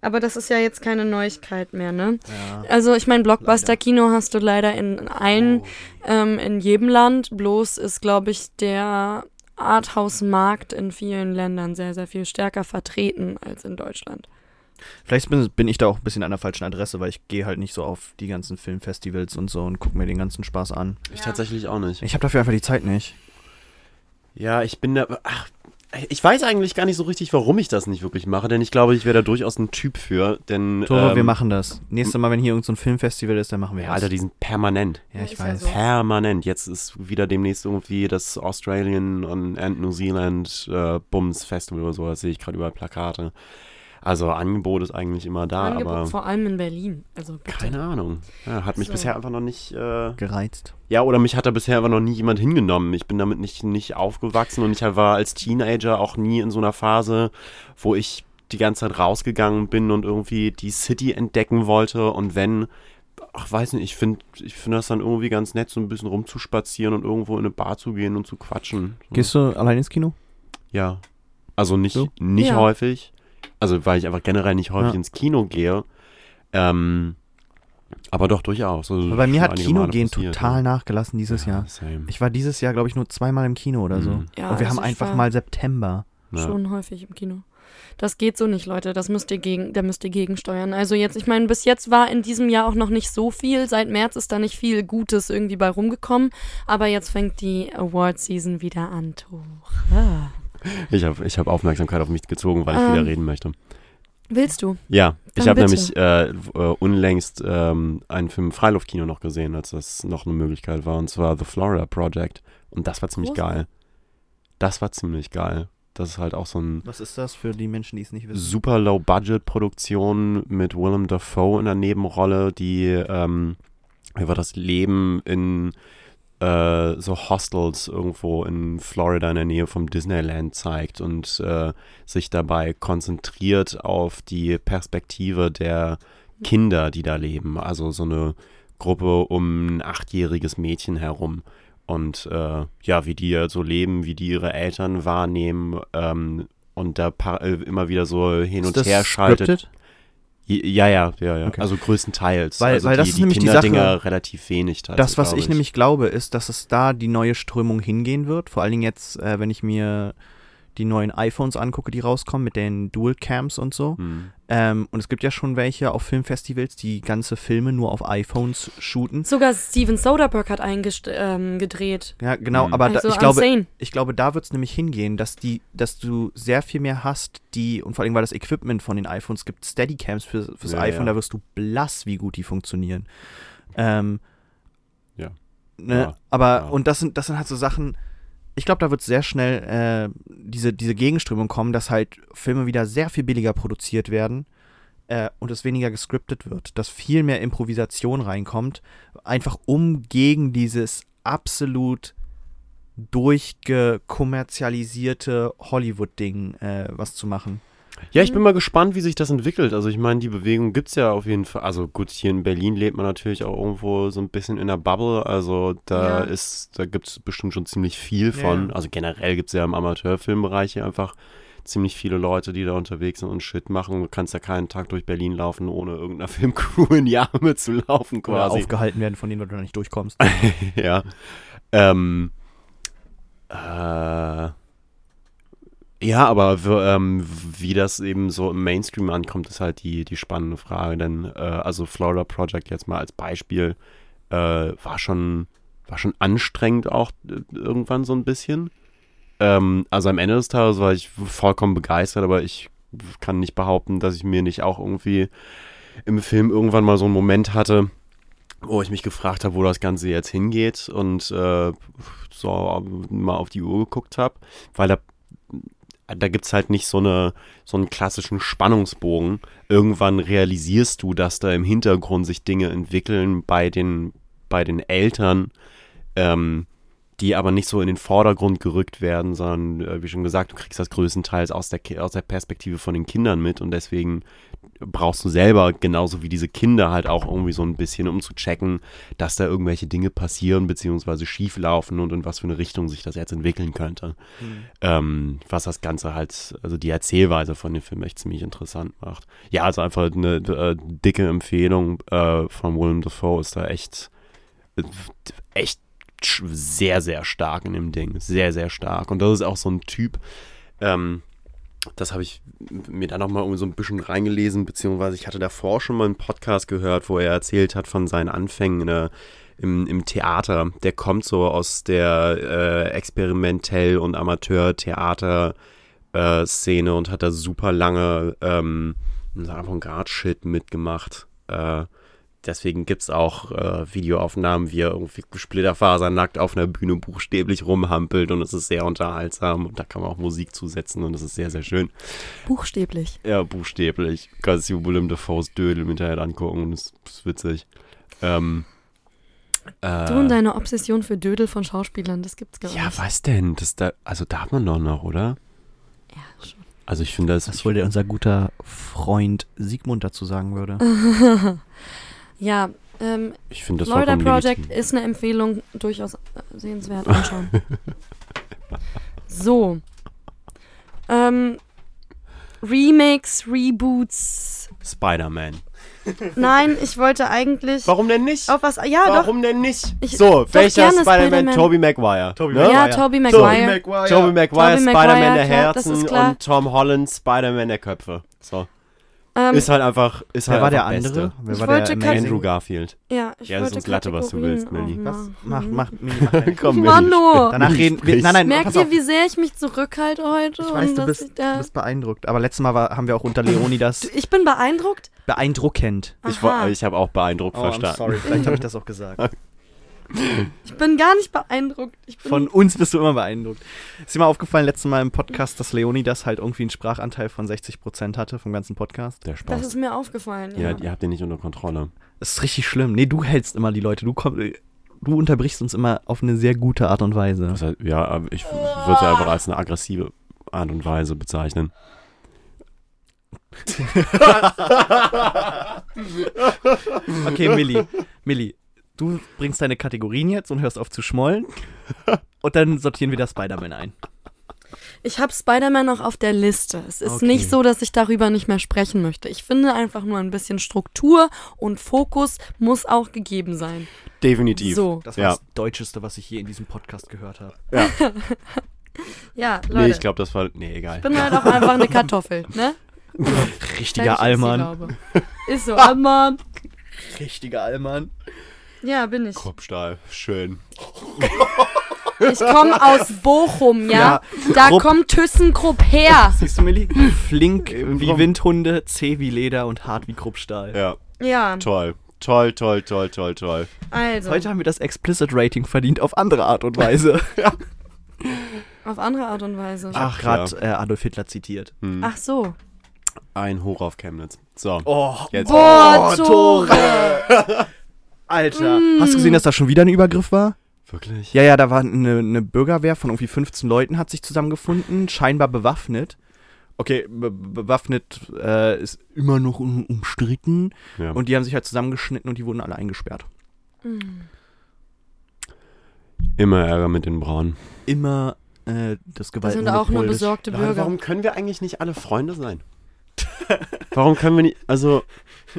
Aber das ist ja jetzt keine Neuigkeit mehr, ne? Ja. Also ich meine, Blockbuster-Kino hast du leider in allen, Oh. ähm, in jedem Land. Bloß ist, glaube ich, der Arthouse-Markt in vielen Ländern sehr, sehr viel stärker vertreten als in Deutschland. Vielleicht bin, bin ich da auch ein bisschen an der falschen Adresse, weil ich gehe halt nicht so auf die ganzen Filmfestivals und so und gucke mir den ganzen Spaß an. Ich Ja. tatsächlich auch nicht. Ich habe dafür einfach die Zeit nicht. Ja, ich bin da. Ach, ich weiß eigentlich gar nicht so richtig, warum ich das nicht wirklich mache, denn ich glaube, ich wäre da durchaus ein Typ für. Denn. Tore, ähm, wir machen das. Nächstes Mal, wenn hier irgendein so ein Filmfestival ist, dann machen wir Ja, das. Alter, die sind permanent. ja, ich Ist ja weiß. so. Permanent. Jetzt ist wieder demnächst irgendwie das Australian und and New Zealand äh, Bums Festival oder so. Das sehe ich gerade überall Plakate. Also Angebot ist eigentlich immer da, Angebot, aber vor allem in Berlin. Also bitte. keine Ahnung. Ja, hat mich So. bisher einfach noch nicht. Äh, Gereizt. ja, oder mich hat da bisher einfach noch nie jemand hingenommen. Ich bin damit nicht, nicht aufgewachsen und ich war als Teenager auch nie in so einer Phase, wo ich die ganze Zeit rausgegangen bin und irgendwie die City entdecken wollte. Und wenn, ach weiß nicht, ich finde ich find das dann irgendwie ganz nett, so ein bisschen rumzuspazieren und irgendwo in eine Bar zu gehen und zu quatschen. So. Gehst du allein ins Kino? Ja. Also nicht, So? nicht Ja. häufig. Also weil ich einfach generell nicht häufig Ja. ins Kino gehe. Ähm, aber doch durchaus. Also Aber bei mir hat Kino gehen total ja. nachgelassen dieses Ja, Jahr. Same. Ich war dieses Jahr, glaube ich, nur zweimal im Kino oder so. Mhm. Ja, Und wir haben also einfach mal September. Ja. Schon häufig im Kino. Das geht so nicht, Leute. Das müsst ihr gegen, da müsst ihr gegensteuern. Also jetzt, ich meine, bis jetzt war in diesem Jahr auch noch nicht so viel. Seit März ist da nicht viel Gutes irgendwie bei rumgekommen. Aber jetzt fängt die Award-Season wieder an. Tuch. Ah. Ich habe ich hab Aufmerksamkeit auf mich gezogen, weil ich Ähm, wieder reden möchte. Willst du? Ja, ich dann habe bitte. nämlich äh, äh, unlängst ähm, einen Film im Freiluftkino noch gesehen, als das noch eine Möglichkeit war, und zwar The Florida Project. Und das war ziemlich Großartig. geil. Das war ziemlich geil. Das ist halt auch so ein Was ist das für die Menschen, die es nicht wissen? super Low-Budget-Produktion mit Willem Dafoe in der Nebenrolle, die ähm, einfach das Leben in äh, so Hostels irgendwo in Florida in der Nähe vom Disneyland zeigt und äh, sich dabei konzentriert auf die Perspektive der Kinder, die da leben. Also so eine Gruppe um ein achtjähriges Mädchen herum. Und äh, ja, wie die so leben, wie die ihre Eltern wahrnehmen ähm, und da äh, immer wieder so hin und Ist das her schaltet. scripted? Ja, ja, ja, ja. Okay. Also größtenteils. Weil- also weil das die, ist die nämlich die Sache- relativ wenig. Das, was glaub ich nämlich glaube, ist, dass es da die neue Strömung hingehen wird. Vor allen Dingen jetzt, äh, wenn ich mir die neuen iPhones angucke, die rauskommen mit den Dual Cams und so. Hm. Ähm, und es gibt ja schon welche auf Filmfestivals, die ganze Filme nur auf iPhones shooten. Sogar Steven Soderbergh hat eingedreht. Ähm, gedreht. Ja, genau, Mhm. aber da, also ich glaube, ich glaube, da wird es nämlich hingehen, dass die, dass du sehr viel mehr hast, die, und vor allem, weil das Equipment von den iPhones gibt, Steadycams für, fürs Ja, iPhone, ja. da wirst du blass, wie gut die funktionieren. Ähm, Ja. Ne, Ja, aber, ja. und das sind, das sind halt so Sachen, ich glaube, da wird sehr schnell äh, diese, diese Gegenströmung kommen, dass halt Filme wieder sehr viel billiger produziert werden äh, und es weniger gescriptet wird, dass viel mehr Improvisation reinkommt, einfach um gegen dieses absolut durchgekommerzialisierte Hollywood-Ding äh, was zu machen. Ja, ich bin mal gespannt, wie sich das entwickelt. Also ich meine, die Bewegung gibt es ja auf jeden Fall. Also gut, hier in Berlin lebt man natürlich auch irgendwo so ein bisschen in der Bubble. Also da Ja. ist, da gibt es bestimmt schon ziemlich viel von. ja. Also generell gibt es ja im Amateurfilmbereich hier einfach ziemlich viele Leute, die da unterwegs sind und Shit machen. Du kannst ja keinen Tag durch Berlin laufen, ohne irgendeiner Filmcrew in die Arme zu laufen Oder quasi. aufgehalten werden, von denen du dann nicht durchkommst. ja. Ähm, äh, ja, aber ähm, wie das eben so im Mainstream ankommt, ist halt die, die spannende Frage. Denn, äh, also Florida Project jetzt mal als Beispiel, äh, war schon, war schon anstrengend auch äh, irgendwann so ein bisschen. Ähm, also am Ende des Tages war ich vollkommen begeistert, aber ich kann nicht behaupten, dass ich mir nicht auch irgendwie im Film irgendwann mal so einen Moment hatte, wo ich mich gefragt habe, wo das Ganze jetzt hingeht und äh, so mal auf die Uhr geguckt habe, weil da, da gibt es halt nicht so, eine, so einen klassischen Spannungsbogen. Irgendwann realisierst du, dass da im Hintergrund sich Dinge entwickeln bei den, bei den Eltern, ähm, die aber nicht so in den Vordergrund gerückt werden, sondern, äh, wie schon gesagt, du kriegst das größtenteils aus der, aus der Perspektive von den Kindern mit und deswegen brauchst du selber, genauso wie diese Kinder, halt auch irgendwie so ein bisschen, um zu checken, dass da irgendwelche Dinge passieren, beziehungsweise schief laufen und in was für eine Richtung sich das jetzt entwickeln könnte. Ähm, was das Ganze halt, also die Erzählweise von dem Film echt ziemlich interessant macht. Ja, also einfach eine äh, dicke Empfehlung äh, von Willem Dafoe ist da echt, echt sehr, sehr stark in dem Ding. Sehr, sehr stark. Und das ist auch so ein Typ, ähm, das habe ich mir da nochmal so ein bisschen reingelesen, beziehungsweise ich hatte davor schon mal einen Podcast gehört, wo er erzählt hat von seinen Anfängen der, im, im Theater. Der kommt so aus der äh, Experimentell- und Amateur-Theater-Szene und hat da super lange ähm, Avantgarde-Shit mitgemacht. Äh, deswegen gibt es auch äh, Videoaufnahmen, wie er irgendwie splitterfasernackt auf einer Bühne buchstäblich rumhampelt und es ist sehr unterhaltsam und da kann man auch Musik zusetzen und es ist sehr, sehr schön. Buchstäblich. Ja, buchstäblich. Kannst du Willem Dafoe's Dödel mit hinterher angucken und das ist witzig. Ähm, äh, Du und deine Obsession für Dödel von Schauspielern, das gibt's gar Ja, nicht. was denn? Das da, also darf man doch noch, oder? Ja, schon. Also ich finde das. Was wohl der unser guter Freund Sigmund dazu sagen würde. Ja, ähm, ich finde das Florida Project legitim. ist eine Empfehlung, durchaus sehenswert anschauen. so. Ähm, Remakes, Reboots. Spider-Man. Nein, ich wollte eigentlich Warum denn nicht? auf was. Ja, doch. Warum denn nicht? Ich- so, doch welcher Spider-Man? Spider-Man. Tobey Maguire. Tobey ne? Ja, Maguire. Tobey So, Maguire. Maguire. Tobey Maguire, Tobey Spider-Man Maguire, der Herzen klar. und Tom Holland, Spider-Man der Köpfe. So. Ähm, ist halt einfach. Ist Wer halt war der andere? Beste. Wer Ich war wollte der kein- Andrew Garfield. ja, ich Ja, das ist wollte uns Latte, was du willst, Melli. Was? Mach, mach, Mini, mach gleich. Komm, Melli, Mano! Danach reden wir. Nein, nein, Merkt ihr, wie sehr ich mich zurückhalte heute? Ich weiß, du bist, ich, da, du bist beeindruckt. Aber letztes Mal war, haben wir auch unter Leonidas ich bin beeindruckt. beeindruckend. Ich, Aha. war- ich habe auch beeindruckt Oh, I'm verstanden. sorry, vielleicht habe ich das auch gesagt. Ich bin gar nicht beeindruckt. Ich bin Von uns bist du immer beeindruckt. Ist dir mal aufgefallen, letztes Mal im Podcast, dass Leonidas halt irgendwie einen Sprachanteil von 60% hatte vom ganzen Podcast? Der das Spaß. ist mir aufgefallen. ja, Ja. ihr habt den nicht unter Kontrolle. Das ist richtig schlimm. Nee, du hältst immer die Leute. Du kommst. du unterbrichst uns immer auf eine sehr gute Art und Weise. Das heißt, ja, aber ich würde es einfach als eine aggressive Art und Weise bezeichnen. Okay, Milli. Milli, du bringst deine Kategorien jetzt und hörst auf zu schmollen. Und dann sortieren wir das Spider-Man ein. Ich habe Spider-Man noch auf der Liste. Es ist Okay. nicht so, dass ich darüber nicht mehr sprechen möchte. Ich finde einfach nur ein bisschen Struktur und Fokus muss auch gegeben sein. Definitiv. So, Das war Ja. das Deutscheste, was ich je in diesem Podcast gehört habe. ja, Leute. Nee, ich glaube, das war. Nee, egal. ich bin halt auch einfach eine Kartoffel, ne? Richtiger Allmann. Ist so, Allmann. Richtiger Allmann. Ja, bin ich. Kruppstahl. Schön. Ich komme aus Bochum, ja? Ja, da Krupp- kommt ThyssenKrupp her. Siehst du, Milli? Flink Äh, wie Windhunde, zäh wie Leder und hart wie Kruppstahl. Ja, Ja, toll. Toll, toll, toll, toll, toll. also. Heute haben wir das Explicit Rating verdient auf andere Art und Weise. Auf andere Art und Weise. Ach, gerade äh, Adolf Hitler zitiert. Hm. Ach so. Ein Hoch auf Chemnitz. So. Oh, Jetzt. Boah, Oh, Tore. Alter. Hast du gesehen, dass da schon wieder ein Übergriff war? Wirklich? Ja, ja, da war eine, eine Bürgerwehr von irgendwie 15 Leuten, hat sich zusammengefunden, scheinbar bewaffnet. Okay, be bewaffnet äh, ist immer noch um, umstritten. Ja. Und die haben sich halt zusammengeschnitten und die wurden alle eingesperrt. Immer Ärger mit den Braunen. Immer äh, das Das Gewalt. sind auch nur besorgte Leute, Bürger. warum können wir eigentlich nicht alle Freunde sein? warum können wir nicht, also,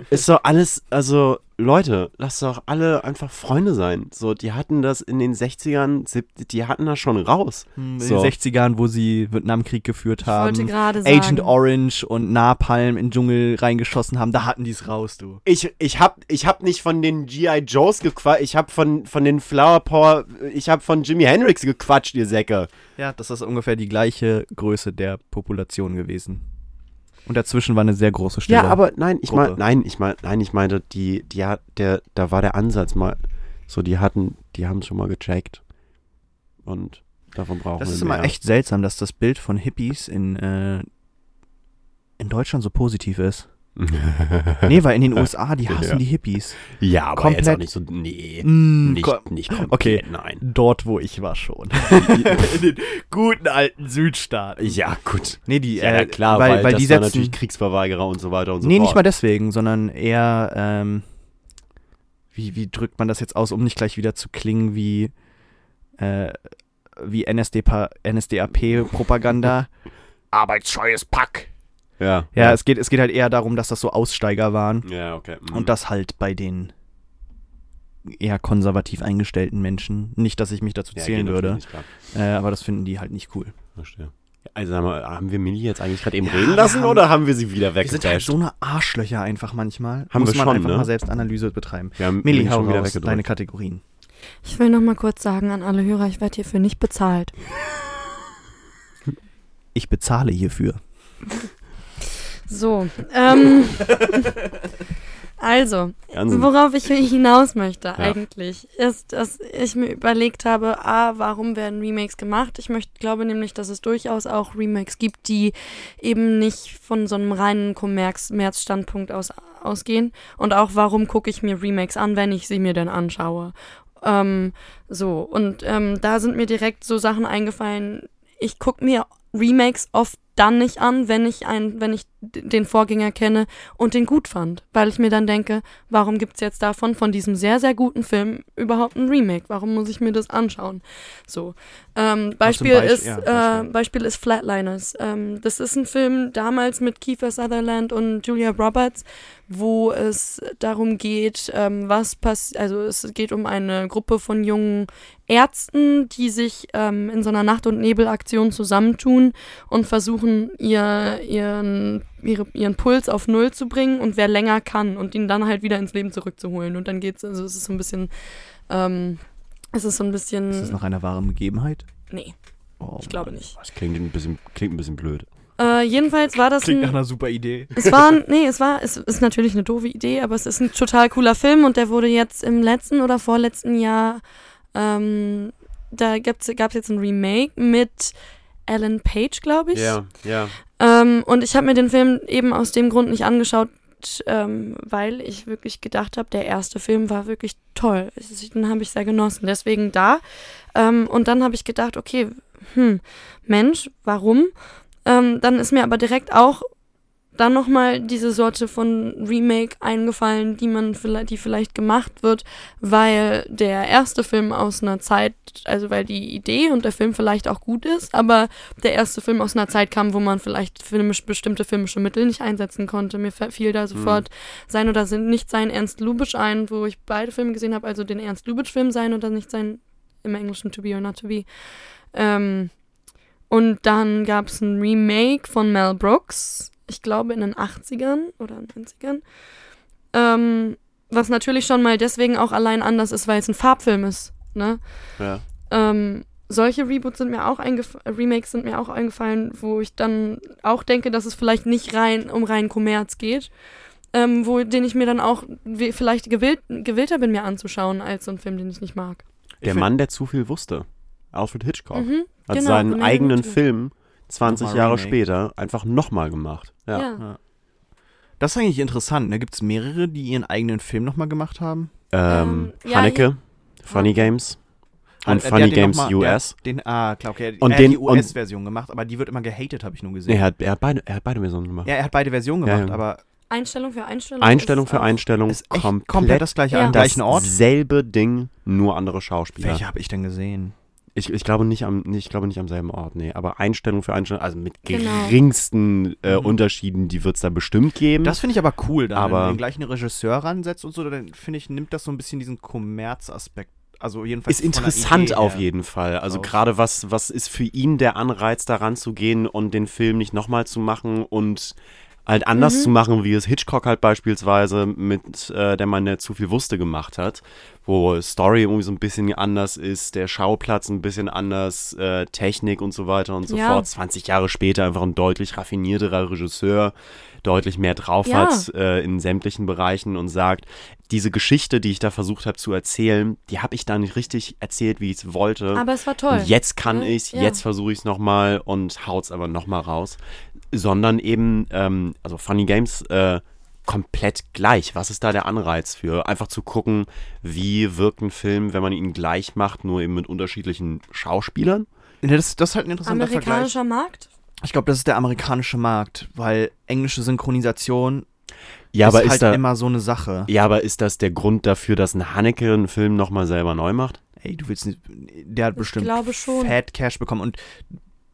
ist doch alles, also, Leute, lasst doch alle einfach Freunde sein. So, die hatten das in den 60ern, 70, die hatten das schon raus. In So. den 60ern, wo sie Vietnamkrieg geführt Ich wollte haben. gerade sagen. Agent Orange und Napalm in den Dschungel reingeschossen haben, da hatten die es raus, du. Ich, ich hab, ich hab nicht von den G.I. Joes gequatscht, ich hab von, von den Flower Power, ich hab von Jimi Hendrix gequatscht, ihr Säcke. Ja, das ist ungefähr die gleiche Größe der Population gewesen. Und dazwischen war eine sehr große Stille. Ja, aber nein, ich meine, nein, ich meine, nein, ich meinte, die, die hat, der, da war der Ansatz mal, so, die hatten, die haben es schon mal gecheckt. Und davon brauchen Das wir ist immer mehr. echt seltsam, dass das Bild von Hippies in, äh, in Deutschland so positiv ist. Nee, weil in den USA, die hassen Ja. die Hippies. ja, aber komplett- jetzt auch nicht so, nee, Mm, nicht, nicht komplett, okay. nein. Dort, wo ich war schon. in den guten alten Südstaaten. Ja, gut. Nee, die, Ja, äh, klar, weil, weil, weil das die setzen, natürlich Kriegsverweigerer und so weiter und so nee, fort. nicht mal deswegen, sondern eher, ähm, wie, wie drückt man das jetzt aus, um nicht gleich wieder zu klingen wie, äh, wie NSDAP-Propaganda. Arbeitsscheues Pack. Ja, Ja, es geht, es geht halt eher darum, dass das so Aussteiger waren ja, okay. mhm. und das halt bei den eher konservativ eingestellten Menschen. Nicht, dass ich mich dazu ja, zählen würde, nicht, äh, aber das finden die halt nicht cool. Verstehe. Also sag mal, haben wir Millie jetzt eigentlich gerade eben Ja, reden lassen haben- oder haben wir sie wieder Wir sind halt so eine Arschlöcher einfach manchmal. Haben Muss wir man schon, einfach ne? mal Selbstanalyse betreiben. Wir haben Milli, Millie hau schon wieder raus, deine Kategorien. Ich will noch mal kurz sagen an alle Hörer, ich werde hierfür nicht bezahlt. Ich bezahle hierfür. So, ähm, also, worauf ich hinaus möchte eigentlich, ist, dass ich mir überlegt habe, a, warum werden Remakes gemacht? Ich möchte, glaube nämlich, dass es durchaus auch Remakes gibt, die eben nicht von so einem reinen Kommerz-Standpunkt aus ausgehen. Und auch, warum gucke ich mir Remakes an, wenn ich sie mir denn anschaue? Ähm, so, und ähm, da sind mir direkt so Sachen eingefallen. Ich gucke mir Remakes oft dann nicht an, wenn ich ein, wenn ich den Vorgänger kenne und den gut fand. Weil ich mir dann denke, warum gibt's jetzt davon, von diesem sehr, sehr guten Film, überhaupt ein Remake? Warum muss ich mir das anschauen? So. Ähm, Beispiel, Beisch- ist, ja, äh, Beispiel. Beispiel ist Flatliners. Ähm, das ist ein Film damals mit Kiefer Sutherland und Julia Roberts, wo es darum geht, ähm, was passiert, also es geht um eine Gruppe von jungen Ärzten, die sich ähm, in so einer Nacht- und Nebelaktion zusammentun und versuchen, ihr, ihren, ihre, ihren Puls auf Null zu bringen und wer länger kann und ihn dann halt wieder ins Leben zurückzuholen. Und dann geht's, also es ist so ein bisschen, ähm, es ist so ein bisschen, Ist das nach einer wahren Begebenheit? nee, Oh, ich glaube nicht. Das klingt ein bisschen, klingt ein bisschen blöd. Äh, jedenfalls war das Klingt nach ein, einer super Idee. es war, ein- nee, es war, es ist natürlich eine doofe Idee, aber es ist ein total cooler Film und der wurde jetzt im letzten oder vorletzten Jahr, ähm, da gab's, gab's jetzt ein Remake mit Alan Page, glaube ich. Ja, ja. Ähm, und ich habe mir den Film eben aus dem Grund nicht angeschaut, ähm, weil ich wirklich gedacht habe, der erste Film war wirklich toll. Den habe ich sehr genossen. Deswegen da. Ähm, und dann habe ich gedacht, okay, hm, Mensch, warum? Ähm, dann ist mir aber direkt auch dann nochmal diese Sorte von Remake eingefallen, die man vielleicht, die vielleicht gemacht wird, weil der erste Film aus einer Zeit, also weil die Idee und der Film vielleicht auch gut ist, aber der erste Film aus einer Zeit kam, wo man vielleicht filmisch, bestimmte filmische Mittel nicht einsetzen konnte. Mir fiel da sofort mhm. sein oder nicht sein Ernst Lubitsch ein, wo ich beide Filme gesehen habe, also den Ernst Lubitsch-Film sein oder nicht sein im Englischen To Be or Not To Be. Ähm, und dann gab es ein Remake von Mel Brooks, ich glaube in den 80ern oder 90ern. Ähm, was natürlich schon mal deswegen auch allein anders ist, weil es ein Farbfilm ist. Ne? Ja. Ähm, solche Reboots sind mir auch Remakes sind mir auch eingefallen, wo ich dann auch denke, dass es vielleicht nicht rein um rein Kommerz geht, ähm, wo den ich mir dann auch vielleicht gewillt, gewillter bin, mir anzuschauen, als so ein Film, den ich nicht mag. Der Mann, der zu viel wusste. Alfred Hitchcock. Mhm, hat genau, seinen eigenen Film 20 Jahre Remake. später einfach nochmal gemacht. Ja. ja. Das ist eigentlich interessant. Da ne? gibt es mehrere, die ihren eigenen Film nochmal gemacht haben. Ähm, ähm Haneke, Funny ja. Games. Und Funny Games mal, US. Den, ah, klar, okay. Und er den, hat die US-Version gemacht, aber die wird immer gehatet, habe ich nur gesehen. Nee, er, hat, er, hat beide, er hat beide Versionen gemacht. Ja, er hat beide Versionen gemacht, ja, aber Einstellung für Einstellung. Einstellung für Einstellung. Ist komplett, komplett das gleiche ja. am gleichen Ort. Selbe Ding, nur andere Schauspieler. Welche habe ich denn gesehen? Ich, ich, glaube nicht am, ich glaube nicht am selben Ort, nee. Aber Einstellung für Einstellung, also mit genau. geringsten äh, mhm. Unterschieden, die wird es da bestimmt geben. Das finde ich aber cool, dann, aber, wenn man den gleichen Regisseur ransetzt und so, dann finde ich, nimmt das so ein bisschen diesen Kommerzaspekt also jedenfalls ist interessant auf jeden Fall. Also gerade was, was ist für ihn der Anreiz, daran zu gehen und den Film nicht nochmal zu machen und halt anders mhm. zu machen, wie es Hitchcock halt beispielsweise mit äh, der Mann, der zu viel wusste, gemacht hat, wo Story irgendwie so ein bisschen anders ist, der Schauplatz ein bisschen anders, äh, Technik und so weiter und so ja. fort. 20 Jahre später einfach ein deutlich raffinierterer Regisseur, deutlich mehr drauf ja. hat äh, in sämtlichen Bereichen und sagt, diese Geschichte, die ich da versucht habe zu erzählen, die habe ich da nicht richtig erzählt, wie ich es wollte. Aber es war toll. Und jetzt kann ja. ich, jetzt versuche ich es nochmal und haut's aber nochmal raus sondern eben, ähm, also Funny Games, äh, komplett gleich. Was ist da der Anreiz für? Einfach zu gucken, wie wirkt ein Film, wenn man ihn gleich macht, nur eben mit unterschiedlichen Schauspielern? Ja, das, das ist halt ein interessanter Amerikanischer Vergleich. Markt? Ich glaube, das ist der amerikanische Markt, weil englische Synchronisation ja, ist aber halt ist da, immer so eine Sache. Ja, aber ist das der Grund dafür, dass ein Haneke einen Film nochmal selber neu macht? Ey, du willst nicht, der hat ich bestimmt schon. Fat Cash bekommen und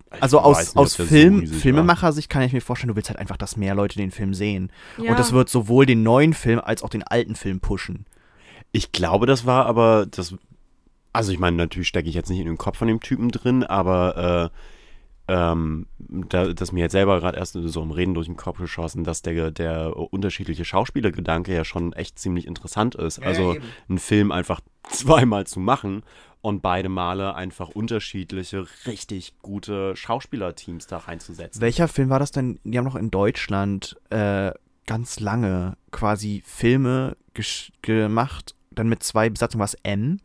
also aus, nicht, aus Film, so Filmemacher-Sicht kann ich mir vorstellen, du willst halt einfach, dass mehr Leute den Film sehen. Ja. Und das wird sowohl den neuen Film als auch den alten Film pushen. Ich glaube, das war aber, das, also ich meine, natürlich stecke ich jetzt nicht in den Kopf von dem Typen drin, aber äh, ähm, da, das mir jetzt selber gerade erst so im Reden durch den Kopf geschossen, dass der, der unterschiedliche Schauspielergedanke ja schon echt ziemlich interessant ist. Also ja, einen Film einfach zweimal zu machen und beide Male einfach unterschiedliche, richtig gute Schauspielerteams da reinzusetzen. Welcher Film war das denn? Die haben noch in Deutschland äh, ganz lange quasi Filme gemacht, dann mit zwei Besatzungen, was M,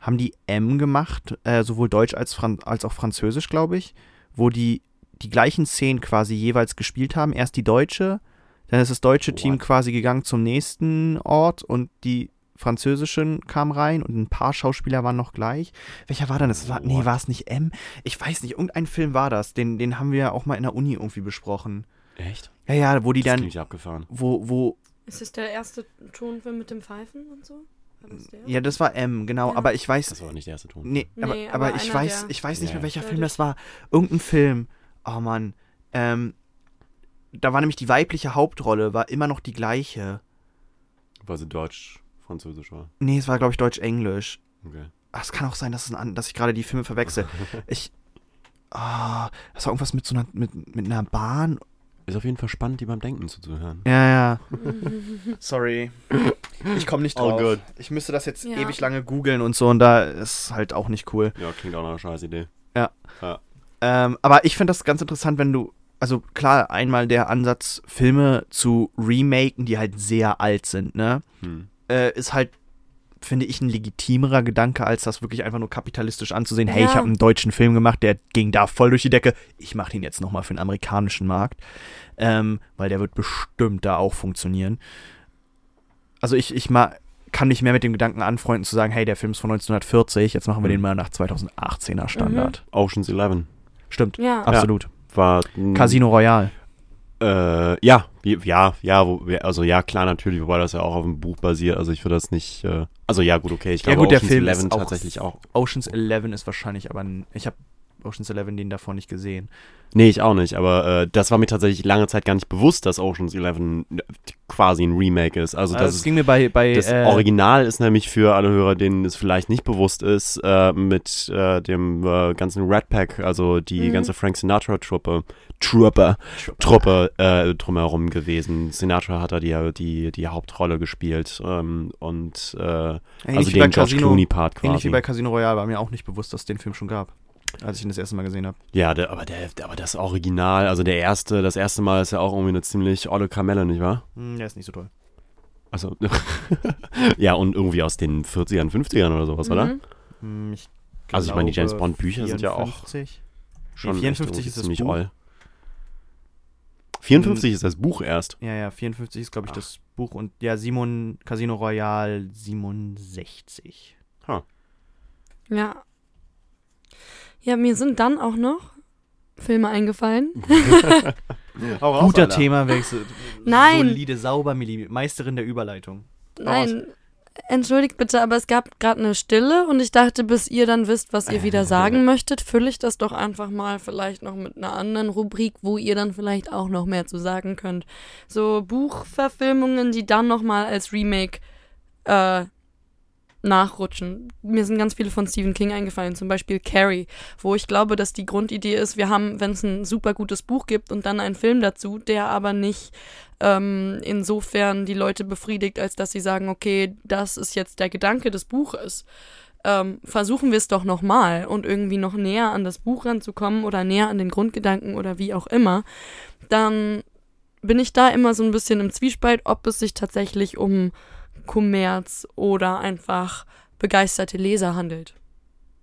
haben die M gemacht, äh, sowohl Deutsch als, Fran als auch Französisch, glaube ich, wo die die gleichen Szenen quasi jeweils gespielt haben. Erst die deutsche, dann ist das deutsche What? Team quasi gegangen zum nächsten Ort und die französischen kam rein und ein paar Schauspieler waren noch gleich. Welcher war denn das? War, nee, war es nicht M? Ich weiß nicht, irgendein Film war das. Den, den haben wir auch mal in der Uni irgendwie besprochen. Echt? Ja, ja, wo die das dann. Ich abgefahren. Wo, wo. Ist das der erste Tonfilm mit dem Pfeifen und so? Das ja, das war M, genau, ja. aber ich weiß. Das war nicht der erste Ton. Nee, aber, nee, aber, aber ich weiß, ich weiß nicht mehr, welcher Film das war. Irgendein Film. Oh Mann. Ähm, da war nämlich die weibliche Hauptrolle, war immer noch die gleiche. War sie deutsch? Französisch war? Nee, es war, glaube ich, Deutsch-Englisch. Okay. Ach, es kann auch sein, dass, ein, dass ich gerade die Filme verwechsel. ich. Oh, das war irgendwas mit so einer, mit, mit einer Bahn. Ist auf jeden Fall spannend, die beim Denken zuzuhören. Ja, ja. Sorry. Ich komme nicht drauf. Oh, good. Ich müsste das jetzt ja. ewig lange googeln und so und da ist halt auch nicht cool. Ja, klingt auch nach einer scheiß Idee. Ja. ja. Ähm, aber ich finde das ganz interessant, wenn du also klar, einmal der Ansatz, Filme zu remaken, die halt sehr alt sind, ne? Hm äh, ist halt finde ich, ein legitimerer Gedanke, als das wirklich einfach nur kapitalistisch anzusehen. Hey, ich Ja. habe einen deutschen Film gemacht, der ging da voll durch die Decke. Ich mache den jetzt nochmal für den amerikanischen Markt. Ähm, weil der wird bestimmt da auch funktionieren. Also ich, ich ma kann mich mehr mit dem Gedanken anfreunden, zu sagen, hey, der Film ist von 1940, jetzt machen wir Mhm. den mal nach 2018er Standard. Ocean's Eleven Stimmt, Ja. absolut. war. ein- Casino Royale. Äh, ja, ja, ja, wo, also ja, klar, natürlich, wobei das ja auch auf dem Buch basiert. Also ich würde das nicht. Äh, also ja, gut, okay. Ich Ja, glaube, gut, der Ocean's Film Eleven ist auch- tatsächlich auch. Ocean's 11 ist wahrscheinlich aber, ein, ich habe Ocean's 11 den davor nicht gesehen. Nee, ich auch nicht, aber äh, das war mir tatsächlich lange Zeit gar nicht bewusst, dass Ocean's Eleven äh, quasi ein Remake ist. Also Also das das ist ging mir bei, bei Das äh, Original ist nämlich für alle Hörer, denen es vielleicht nicht bewusst ist, äh, mit äh, dem äh, ganzen Red Pack, also die Mhm. ganze Frank Sinatra-Truppe, Truppe, Truppe äh, drumherum gewesen. Sinatra hat da die, die, die Hauptrolle gespielt ähm, und ähnlich also den George Casino, Clooney-Part ähnlich quasi. wie bei Casino Royale war mir auch nicht bewusst, dass es den Film schon gab, als ich ihn das erste Mal gesehen habe. Ja, der, aber, der, aber das Original, also der erste, das erste Mal ist ja auch irgendwie eine ziemlich olle Kamelle, nicht wahr? Hm, der ist nicht so toll. Also, ja, und irgendwie aus den 40ern, 50ern oder sowas, oder? Mhm. Hm, ich Also ich meine, die James Bond Bücher sind ja auch 54. Schon Nee, 54 echt irgendwie ist das ziemlich Buch. oll. 54 ist das Buch erst. Ja, ja, 54 ist, glaube ich, Ach. das Buch und ja, Simon Casino Royale 67. Ja. Ja, mir sind dann auch noch Filme eingefallen. Guter Themawechsel. Nein. Solide, sauber, Milli, Meisterin der Überleitung. Nein, entschuldigt bitte, aber es gab gerade eine Stille und ich dachte, bis ihr dann wisst, was ihr wieder sagen möchtet, fülle ich das doch einfach mal vielleicht noch mit einer anderen Rubrik, wo ihr dann vielleicht auch noch mehr zu sagen könnt. So Buchverfilmungen, die dann nochmal als Remake äh, nachrutschen. Mir sind ganz viele von Stephen King eingefallen, zum Beispiel Carrie, wo ich glaube, dass die Grundidee ist, wir haben, wenn es ein super gutes Buch gibt und dann einen Film dazu, der aber nicht ähm, insofern die Leute befriedigt, als dass sie sagen, okay, das ist jetzt der Gedanke des Buches. Ähm, versuchen wir es doch nochmal und irgendwie noch näher an das Buch ranzukommen oder näher an den Grundgedanken oder wie auch immer, dann bin ich da immer so ein bisschen im Zwiespalt, ob es sich tatsächlich um Kommerz oder einfach begeisterte Leser handelt.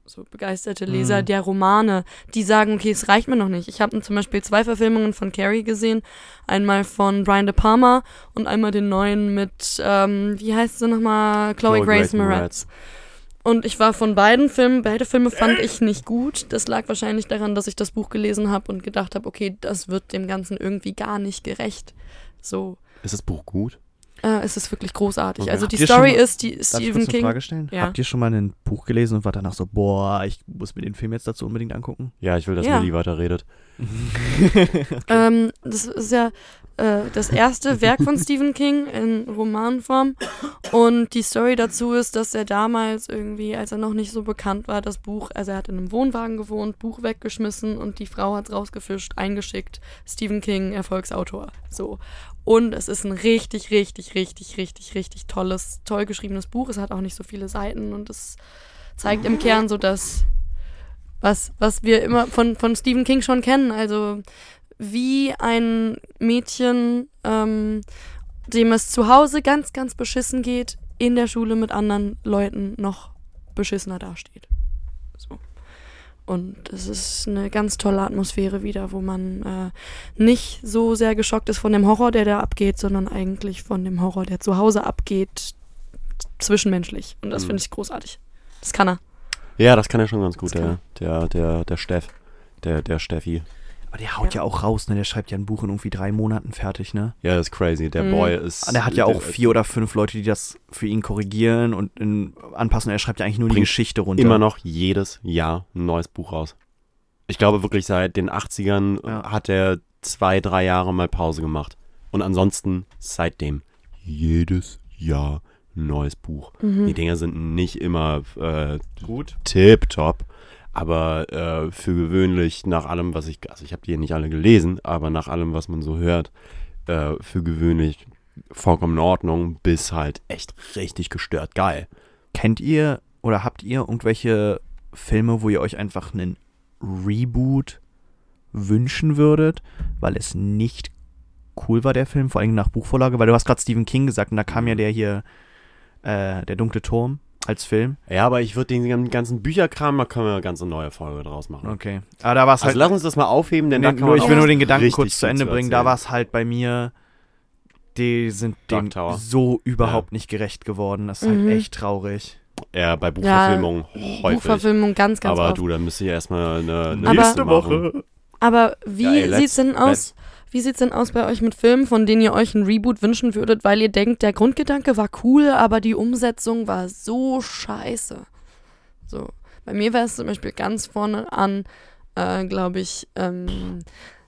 So begeisterte Leser Mhm. der Romane, die sagen, okay, es reicht mir noch nicht. Ich habe zum Beispiel zwei Verfilmungen von Carrie gesehen. Einmal von Brian De Palma und einmal den neuen mit, ähm, wie heißt sie nochmal? Chloe, Grace Moretz. Und ich war von beiden Filmen, beide Filme fand ich nicht gut. Das lag wahrscheinlich daran, dass ich das Buch gelesen habe und gedacht habe, okay, das wird dem Ganzen irgendwie gar nicht gerecht. So, Ist das Buch gut? Äh, es ist wirklich großartig. Okay. Also Habt die Story mal- ist, die Stephen King. Frage stellen? Ja. Habt ihr schon mal ein Buch gelesen und war danach so, boah, ich muss mir den Film jetzt dazu unbedingt angucken? Ja, ich will, dass Ja. Millie weiterredet. Ähm, das ist ja äh, das erste Werk von Stephen King in Romanform. Und die Story dazu ist, dass er damals irgendwie, als er noch nicht so bekannt war, das Buch, also er hat in einem Wohnwagen gewohnt, Buch weggeschmissen und die Frau hat es rausgefischt, eingeschickt. Stephen King, Erfolgsautor. So. Und es ist ein richtig, richtig, richtig, richtig, richtig tolles, toll geschriebenes Buch. Es hat auch nicht so viele Seiten und es zeigt im Kern so das, was, was wir immer von, von Stephen King schon kennen. Also wie ein Mädchen, ähm, dem es zu Hause ganz, ganz beschissen geht, in der Schule mit anderen Leuten noch beschissener dasteht. So. Und es ist eine ganz tolle Atmosphäre wieder, wo man äh, nicht so sehr geschockt ist von dem Horror, der da abgeht, sondern eigentlich von dem Horror, der zu Hause abgeht, zwischenmenschlich. Und das Mhm. finde ich großartig. Das kann er. Ja, das kann er schon ganz gut, der, der, der, der Steff. Der, der Steffi. Aber der haut ja. Ja. auch raus, ne? Der schreibt ja ein Buch in irgendwie drei Monaten fertig, ne? Ja, das ist crazy. Der Mhm. Boy ist. Und er hat ja auch der- vier oder fünf Leute, die das für ihn korrigieren und in, anpassen. Er schreibt ja eigentlich nur die Geschichte runter. immer noch jedes Jahr ein neues Buch raus. Ich glaube wirklich seit den 80ern Ja. hat er zwei, drei Jahre mal Pause gemacht. Und ansonsten seitdem jedes Jahr ein neues Buch. Mhm. Die Dinger sind nicht immer äh, gut. tipptopp, aber äh, für gewöhnlich nach allem, was ich, also ich habe die nicht alle gelesen, aber nach allem, was man so hört, äh, für gewöhnlich vollkommen in Ordnung, bis halt echt richtig gestört geil. Kennt ihr oder habt ihr irgendwelche Filme, wo ihr euch einfach einen Reboot wünschen würdet, weil es nicht cool war, der Film, vor allem nach Buchvorlage? Weil du hast gerade Stephen King gesagt und da kam ja der hier, äh, der dunkle Turm als Film. Ja, aber ich würde den ganzen Bücherkram, da können wir eine ganze neue Folge draus machen. Okay. Aber da war es Also halt. lass uns das mal aufheben, denn nee, da kann nur, man ich will nur den Gedanken kurz zu Ende bringen. Da war es halt bei mir, die sind dem Tower. so überhaupt nicht gerecht geworden. Das ist Mhm. halt echt traurig. Ja, bei Buchverfilmungen häufig. Buchverfilmung ganz, ganz aber oft. du, dann müsste ich erstmal eine, eine Aber- Liste machen. Aber wie Ja, let's- sieht's denn aus? Wie sieht's denn aus bei euch mit Filmen, von denen ihr euch ein Reboot wünschen würdet, weil ihr denkt, der Grundgedanke war cool, aber die Umsetzung war so scheiße. So, bei mir wäre es zum Beispiel ganz vorne an, äh, glaube ich, ähm,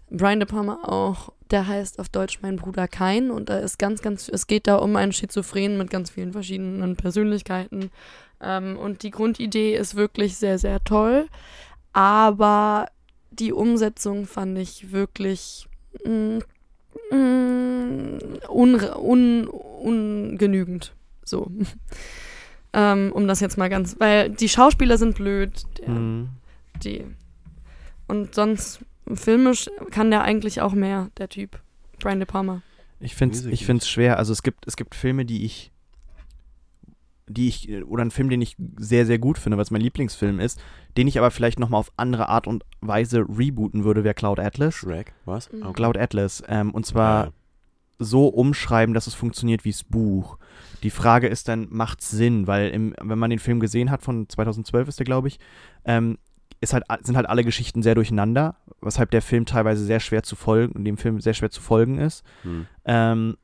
Brian De Palma auch. Der heißt auf Deutsch Mein Bruder Kein und da ist ganz, ganz, es geht da um einen Schizophren mit ganz vielen verschiedenen Persönlichkeiten. Ähm, und die Grundidee ist wirklich sehr, sehr toll, aber die Umsetzung fand ich wirklich mm, mm, unre- un, ungenügend. So. ähm, um das jetzt mal ganz, weil die Schauspieler sind blöd, der, Mhm. die. Und sonst filmisch kann der eigentlich auch mehr, der Typ. Brian De Palma. Ich finde es ich ich find's schwer. Also es gibt, es gibt Filme, die ich, die ich, oder einen Film, den ich sehr, sehr gut finde, was mein Lieblingsfilm ist, den ich aber vielleicht nochmal auf andere Art und Weise rebooten würde, wäre Cloud Atlas. Shrek, was? Mhm. Okay. Cloud Atlas. Ähm, und zwar Ja. so umschreiben, dass es funktioniert wie das Buch. Die Frage ist dann, macht es Sinn? Weil im, wenn man den Film gesehen hat, von 2012 ist der, glaube ich, ähm, ist halt, sind halt alle Geschichten sehr durcheinander, weshalb der Film teilweise sehr schwer zu folgen, dem Film sehr schwer zu folgen ist. Hm. Ähm,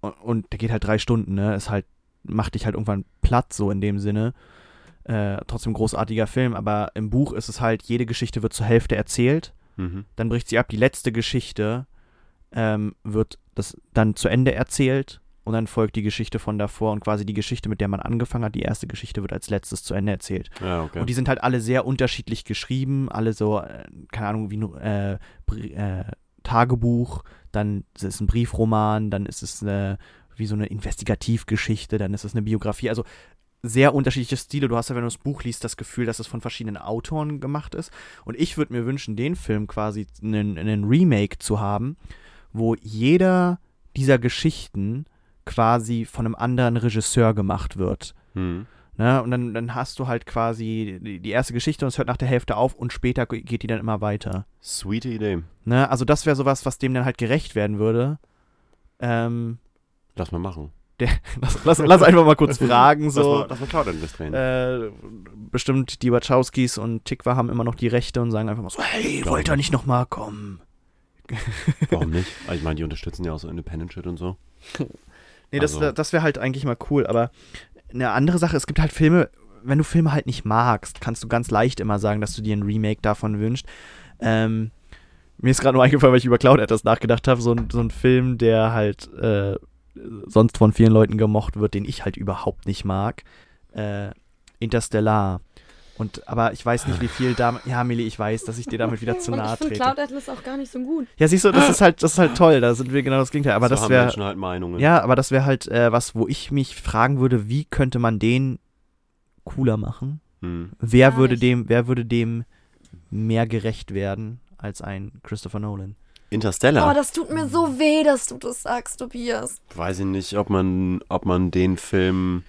und, und der geht halt drei Stunden, ne? Ist halt, macht dich halt irgendwann platt, so in dem Sinne. Äh, trotzdem großartiger Film, aber im Buch ist es halt, jede Geschichte wird zur Hälfte erzählt, Mhm. dann bricht sie ab, die letzte Geschichte ähm, wird das dann zu Ende erzählt und dann folgt die Geschichte von davor und quasi die Geschichte, mit der man angefangen hat, die erste Geschichte wird als letztes zu Ende erzählt. Ja, okay. Und die sind halt alle sehr unterschiedlich geschrieben, alle so, äh, keine Ahnung, wie nur, äh, äh, Tagebuch, dann ist es ein Briefroman, dann ist es eine, wie so eine Investigativgeschichte, dann ist es eine Biografie, also sehr unterschiedliche Stile. Du hast ja, wenn du das Buch liest, das Gefühl, dass es von verschiedenen Autoren gemacht ist. Und ich würde mir wünschen, den Film quasi einen, einen Remake zu haben, wo jeder dieser Geschichten quasi von einem anderen Regisseur gemacht wird. Hm. Ne? Und dann, dann hast du halt quasi die, erste Geschichte und es hört nach der Hälfte auf und später ge- geht die dann immer weiter. Sweete Idee. Ne? Also das wäre sowas, was dem dann halt gerecht werden würde. Ähm, Lass mal machen. der, lass, lass, lass einfach mal kurz fragen. Lass So. mal, lass mal Cloud drehen. Äh, bestimmt die Wachowskis und Tikva haben immer noch die Rechte und sagen einfach mal so, hey, Glaube wollt ihr ich. nicht nochmal kommen? Warum nicht? Also ich meine, die unterstützen ja auch so Independent Shit und so. Nee, das, Also- das wäre halt eigentlich mal cool, aber eine andere Sache, es gibt halt Filme, wenn du Filme halt nicht magst, kannst du ganz leicht immer sagen, dass du dir ein Remake davon wünschst. Ähm, mir ist gerade nur eingefallen, weil ich über Cloud etwas nachgedacht habe, so, ein- so ein Film, der halt äh, sonst von vielen Leuten gemocht wird, den ich halt überhaupt nicht mag. Äh, Interstellar. Und, aber ich weiß nicht, wie viel da. Ja, Mili, ich weiß, dass ich dir damit wieder zu nahe ich finde trete. Cloud Atlas auch gar nicht so gut. Ja, siehst du, das ist halt, das ist halt toll. Da sind wir genau das Gegenteil. Aber so das haben wäre. Menschen halt Meinungen. Ja, aber das wäre halt äh, was, wo ich mich fragen würde, wie könnte man den cooler machen? Hm. Wer Gar würde dem, wer würde dem mehr gerecht werden als ein Christopher Nolan? Interstellar. Oh, das tut mir so weh, dass du das sagst, Tobias. Weiß ich nicht, ob man, ob man den Film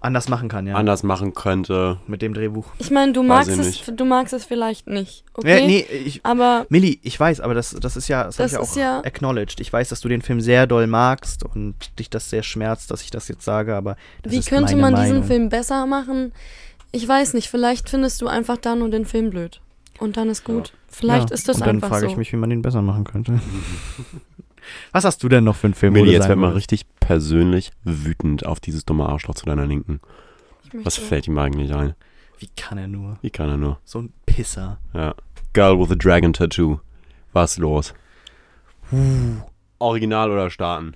Anders machen kann, ja. anders machen könnte. Mit dem Drehbuch. Ich meine, du Weiß magst es, nicht. du magst es vielleicht nicht, okay? Ja, nee, ich, Aber Milli, ich weiß, aber das, das ist ja, das, Das habe ich ist ja ja- auch acknowledged. Ich weiß, dass du den Film sehr doll magst und dich das sehr schmerzt, dass ich das jetzt sage, aber das wie ist könnte meine man diesen Meinung. Film besser machen? Ich weiß nicht, vielleicht findest du einfach da nur den Film blöd. Und dann ist gut. Vielleicht ja, ist das und dann einfach frage so. ich mich, wie man den besser machen könnte. Was hast du denn noch für einen Film? du jetzt werd mal richtig persönlich wütend auf dieses dumme Arschloch zu deiner Linken. Was fällt ihm eigentlich ein? Wie kann er nur? Wie kann er nur? So ein Pisser. Ja. Girl with a Dragon Tattoo. Was los? Original oder Starten?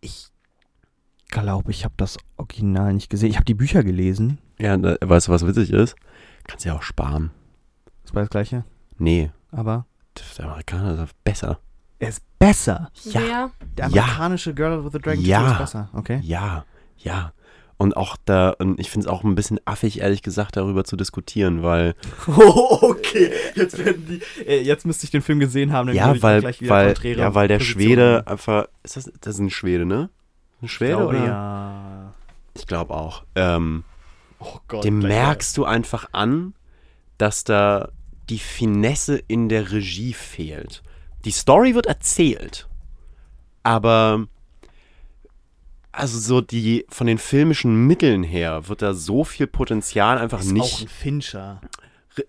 Ich glaube, ich habe das Original nicht gesehen. Ich habe die Bücher gelesen. Ja, da, weißt du, was witzig ist? Kannst ja auch sparen. War das gleiche. Nee, Aber der Amerikaner ist besser. er ist besser. Ja. Wer? Der Ja. amerikanische Girl with the Dragon Ja. Tattoo ist besser. Okay. Ja, ja. Und auch da, und ich finde es auch ein bisschen affig, ehrlich gesagt, darüber zu diskutieren, weil, Oh, okay. Jetzt, werden die, äh, jetzt müsste ich den Film gesehen haben. Dann würde ja, ich weil, gleich wieder weil, konträre ja, weil der Positionen Schwede nehmen. einfach, ist das, das ist ein Schwede, ne? Ein Ich Schwede glaube, oder? ja. Ich glaube auch. Ähm, Oh Gott. dem merkst du einfach an, dass da die Finesse in der Regie fehlt. Die Story wird erzählt, aber also so die von den filmischen Mitteln her wird da so viel Potenzial einfach ist nicht auch ein Fincher.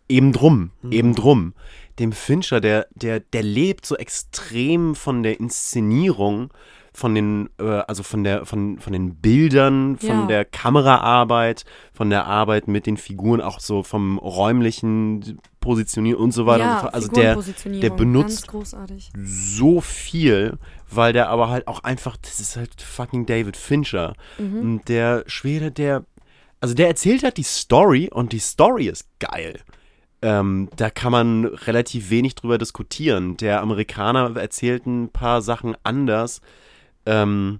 Eben drum, Mhm. eben drum. Dem Fincher, der, der, der lebt so extrem von der Inszenierung, von den, äh, also von der, von, von den Bildern, von Ja. der Kameraarbeit, von der Arbeit mit den Figuren, auch so vom räumlichen Positionieren und so weiter und so ja, fort. Also der der benutzt- so viel, weil der aber halt auch einfach, das ist halt fucking David Fincher. Mhm. Und der Schwede, der, also der erzählt halt die Story und die Story ist geil. Ähm, da kann man relativ wenig drüber diskutieren. Der Amerikaner erzählt ein paar Sachen anders, ähm,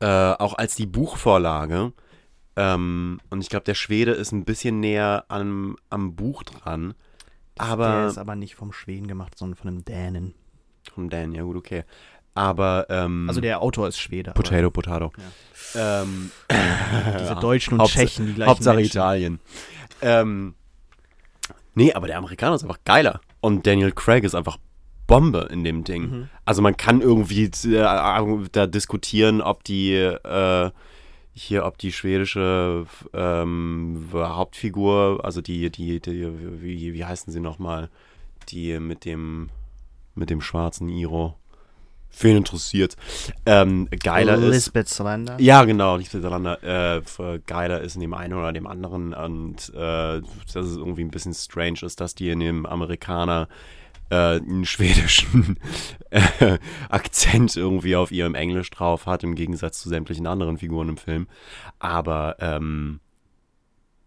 äh, auch als die Buchvorlage. Ähm, und ich glaube, der Schwede ist ein bisschen näher am, am Buch dran. der Aber ist aber nicht vom Schweden gemacht, sondern von einem Dänen. von Dan, ja gut, okay. Aber ähm, Also der Autor ist Schwede. aber Potato, Potato. Ähm, Diese Deutschen und Tschechen, die gleichen Hauptsache Menschen. Italien. Ähm, nee, aber der Amerikaner ist einfach geiler. Und Daniel Craig ist einfach Bombe in dem Ding. Mhm. Also man kann irgendwie äh, da diskutieren, ob die äh, hier, ob die schwedische ähm, Hauptfigur, also die, die, die wie, wie heißen sie nochmal, die mit dem mit dem schwarzen Iro. Wen interessiert? Ähm, geiler ist. Lisbeth Salander. Ja, genau, nicht miteinander. Äh, geiler ist in dem einen oder dem anderen und äh, dass es irgendwie ein bisschen strange ist, dass die in dem Amerikaner äh, einen schwedischen äh, Akzent irgendwie auf ihrem Englisch drauf hat, im Gegensatz zu sämtlichen anderen Figuren im Film. Aber ähm,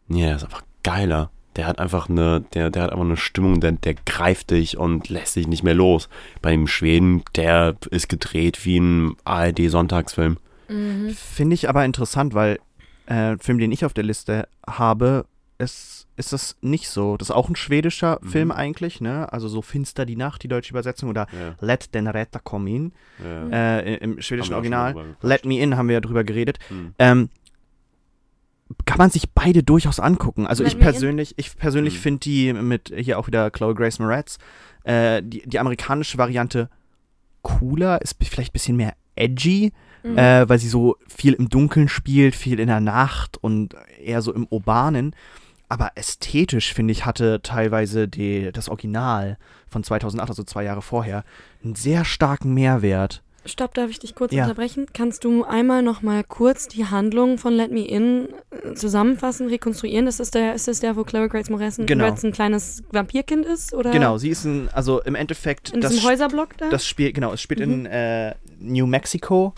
ja, der ist einfach geiler. Der hat einfach eine, der, der hat einfach eine Stimmung, der, der greift dich und lässt dich nicht mehr los. Bei dem Schweden, der ist gedreht wie ein ARD-Sonntagsfilm. Mhm. Finde ich aber interessant, weil äh, Film, den ich auf der Liste habe, ist, ist das nicht so. Das ist auch ein schwedischer Mhm. Film eigentlich, ne? Also so Finster die Nacht, die deutsche Übersetzung, oder Ja, Let den Retter come in. ja. Äh, im schwedischen Original. Let Me In haben wir ja drüber geredet. Hm. Ähm, kann man sich beide durchaus angucken. Also Let ich In? persönlich, ich persönlich Mhm. finde die mit hier auch wieder Chloe Grace Moretz, äh, die, die amerikanische Variante cooler, ist vielleicht ein bisschen mehr edgy, Mhm. äh, weil sie so viel im Dunkeln spielt, viel in der Nacht und eher so im Urbanen. Aber ästhetisch, finde ich, hatte teilweise die, das Original von 2008, also zwei Jahre vorher, einen sehr starken Mehrwert. Stopp, darf ich dich kurz Ja. unterbrechen? Kannst du einmal noch mal kurz die Handlung von Let Me In äh, zusammenfassen, rekonstruieren? Ist das der, ist das der wo Chloe Grace Moretz ein, Genau. Ein kleines Vampirkind ist? Oder Genau, sie ist ein, also im Endeffekt, in das, diesem Häuserblock da? das spielt, genau, es spielt Mhm. in äh, New Mexico,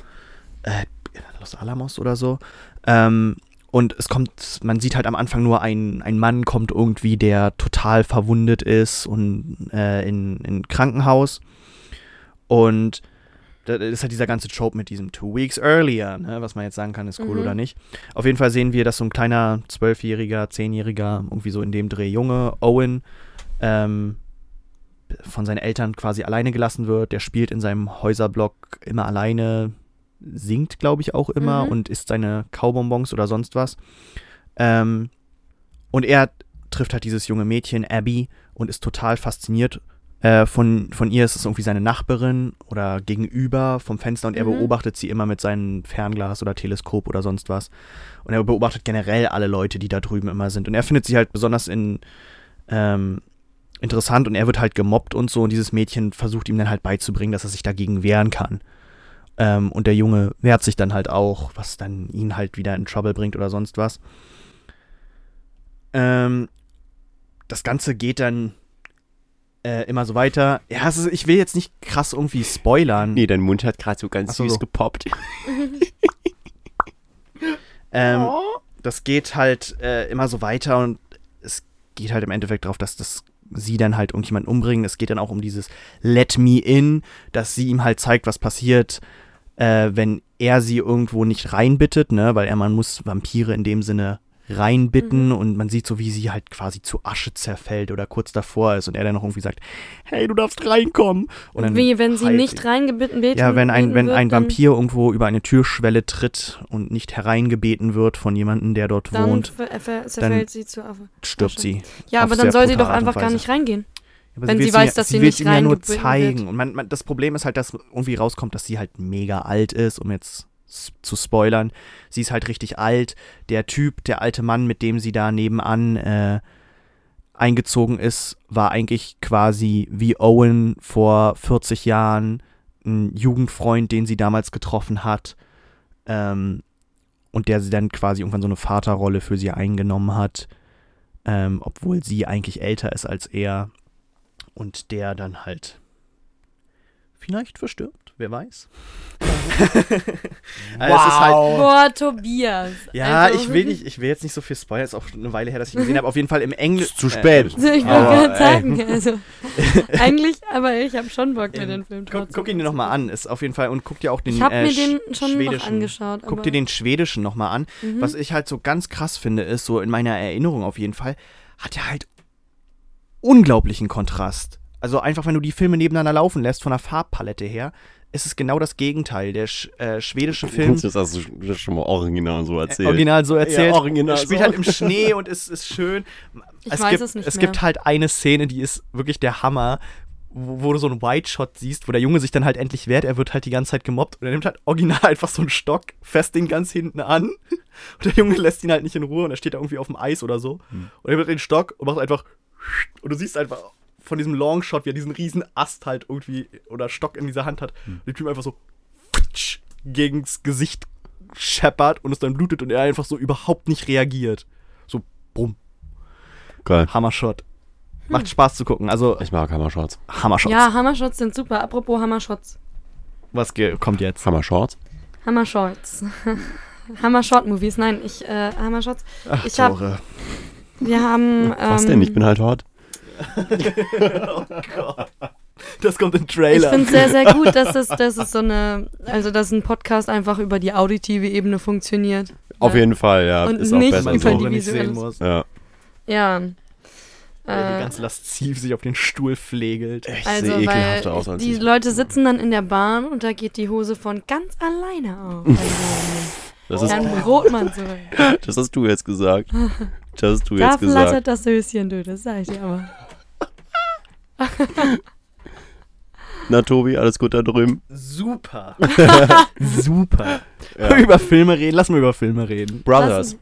äh, Los Alamos oder so. Ähm, und es kommt, man sieht halt am Anfang nur ein, ein Mann kommt irgendwie, der total verwundet ist und äh, in, in ein Krankenhaus. Und da ist halt dieser ganze Trope mit diesem Two Weeks Earlier, ne, was man jetzt sagen kann, ist cool Mhm. oder nicht. Auf jeden Fall sehen wir, dass so ein kleiner Zwölfjähriger, Zehnjähriger, irgendwie so in dem Dreh Junge, Owen, ähm, von seinen Eltern quasi alleine gelassen wird. Der spielt in seinem Häuserblock immer alleine, singt, glaube ich, auch immer Mhm. und isst seine Kaubonbons oder sonst was. Ähm, und er trifft halt dieses junge Mädchen, Abby, und ist total fasziniert. Äh, von, von ihr ist es irgendwie seine Nachbarin oder gegenüber vom Fenster und er Mhm. beobachtet sie immer mit seinem Fernglas oder Teleskop oder sonst was. Und er beobachtet generell alle Leute, die da drüben immer sind. Und er findet sie halt besonders in, ähm, interessant und er wird halt gemobbt und so und dieses Mädchen versucht ihm dann halt beizubringen, dass er sich dagegen wehren kann. Ähm, und der Junge wehrt sich dann halt auch, was dann ihn halt wieder in Trouble bringt oder sonst was. Ähm, das Ganze geht dann äh, immer so weiter. Ja, ist, ich will jetzt nicht krass irgendwie spoilern. Nee, dein Mund hat gerade so ganz Ach süß so. gepoppt. Ähm, das geht halt äh, immer so weiter und es geht halt im Endeffekt darauf, dass das sie dann halt irgendjemanden umbringen. Es geht dann auch um dieses Let Me In, dass sie ihm halt zeigt, was passiert, äh, wenn er sie irgendwo nicht reinbittet, ne, weil er man muss Vampire in dem Sinne reinbitten Mhm. und man sieht so, wie sie halt quasi zu Asche zerfällt oder kurz davor ist und er dann noch irgendwie sagt, hey, du darfst reinkommen. Und dann Wie, wenn sie heilt nicht reingebeten wird? Ja, wenn ein, wenn wird, ein dann- Vampir irgendwo über eine Türschwelle tritt und nicht hereingebeten wird von jemandem, der dort Dann wohnt, ver- ver- zerfällt sie zu Affe. stirbt Asche. sie. Ja, aber dann soll sie doch einfach gar nicht reingehen. Aber Wenn sie will's weiß, ihm dass sie sie nicht ihm ja nur zeigen. wird. Und man, man, das Problem ist halt, dass irgendwie rauskommt, dass sie halt mega alt ist, um jetzt zu spoilern. Sie ist halt richtig alt. Der Typ, der alte Mann, mit dem sie da nebenan äh, eingezogen ist, war eigentlich quasi wie Owen vor 40 Jahren, ein Jugendfreund, den sie damals getroffen hat. Ähm, und der sie dann quasi irgendwann so eine Vaterrolle für sie eingenommen hat, ähm, obwohl sie eigentlich älter ist als er. Und der dann halt vielleicht verstirbt, wer weiß. Also es ist halt, Boah, Tobias. ja, Also ich will nicht, ich will jetzt nicht so viel spoilern, ist auch eine Weile her, dass ich ihn gesehen habe. Auf jeden Fall im Englisch. Ist zu spät. Ich wollte Aber, gerade ey. sagen, also eigentlich, aber ich habe schon Bock, mir den Film Guck, trotzdem guck ihn dir nochmal an, ist auf jeden Fall und guck dir auch den Ich habe äh, mir den sch- schon noch schwedischen. angeschaut. Guck dir den schwedischen nochmal an. Mhm. Was ich halt so ganz krass finde, ist so in meiner Erinnerung auf jeden Fall, hat er halt unglaublichen Kontrast. Also einfach, wenn du die Filme nebeneinander laufen lässt, von der Farbpalette her, ist es genau das Gegenteil. Der sch äh, schwedische Film, Das hast du das schon mal original so erzählt. original so erzählt, Ja, original spielt so. halt im Schnee und ist, ist schön. Ich es weiß gibt, es nicht Es mehr. gibt halt eine Szene, die ist wirklich der Hammer, wo, wo du so einen White Shot siehst, wo der Junge sich dann halt endlich wehrt. Er wird halt die ganze Zeit gemobbt und er nimmt halt original einfach so einen Stock, fest den ganz hinten an und der Junge lässt ihn halt nicht in Ruhe und er steht da irgendwie auf dem Eis oder so Hm. und er nimmt den Stock und macht einfach und du siehst einfach von diesem Longshot, wie er diesen riesen Ast halt irgendwie oder Stock in dieser Hand hat. Hm. Und der Typ einfach so gegens Gesicht scheppert und es dann blutet und er einfach so überhaupt nicht reagiert. So, bumm. Geil. Hammershot. Macht Spaß zu gucken. Also, Ich mag Hammershots. Hammershots. Ja, Hammershots sind super. Apropos Hammershots. Was kommt jetzt? Hammershorts? Hammershots. Hammershot-Movies. Nein, ich, äh, Hammershots. Ach, Ich hab- Tore. Wir haben. Ähm, Was denn? Ich bin halt hot. Das kommt im Ich Trailer. finde es sehr, sehr gut, dass es, dass es so eine, also dass ein Podcast einfach über die auditive Ebene funktioniert. Auf Ja. jeden Fall, ja. Und ist auch nicht besser über so. die nicht sehen muss. Ja. Ja. Äh, die ganz lasziv sich auf den Stuhl pflegelt. Ich also, sehe weil ekelhafter aus als die ich. Leute sitzen dann in der Bahn und da geht die Hose von ganz alleine auf. Also, Das, ist, Herrn Brotmann zurück. das hast du jetzt gesagt. Das hast du Da jetzt gesagt. flattert das Höschen, du, das sag ich dir aber. Na, Tobi, alles gut da drüben? Super. Super. Ja. Über Filme reden. Lass mal über Filme reden. Brothers.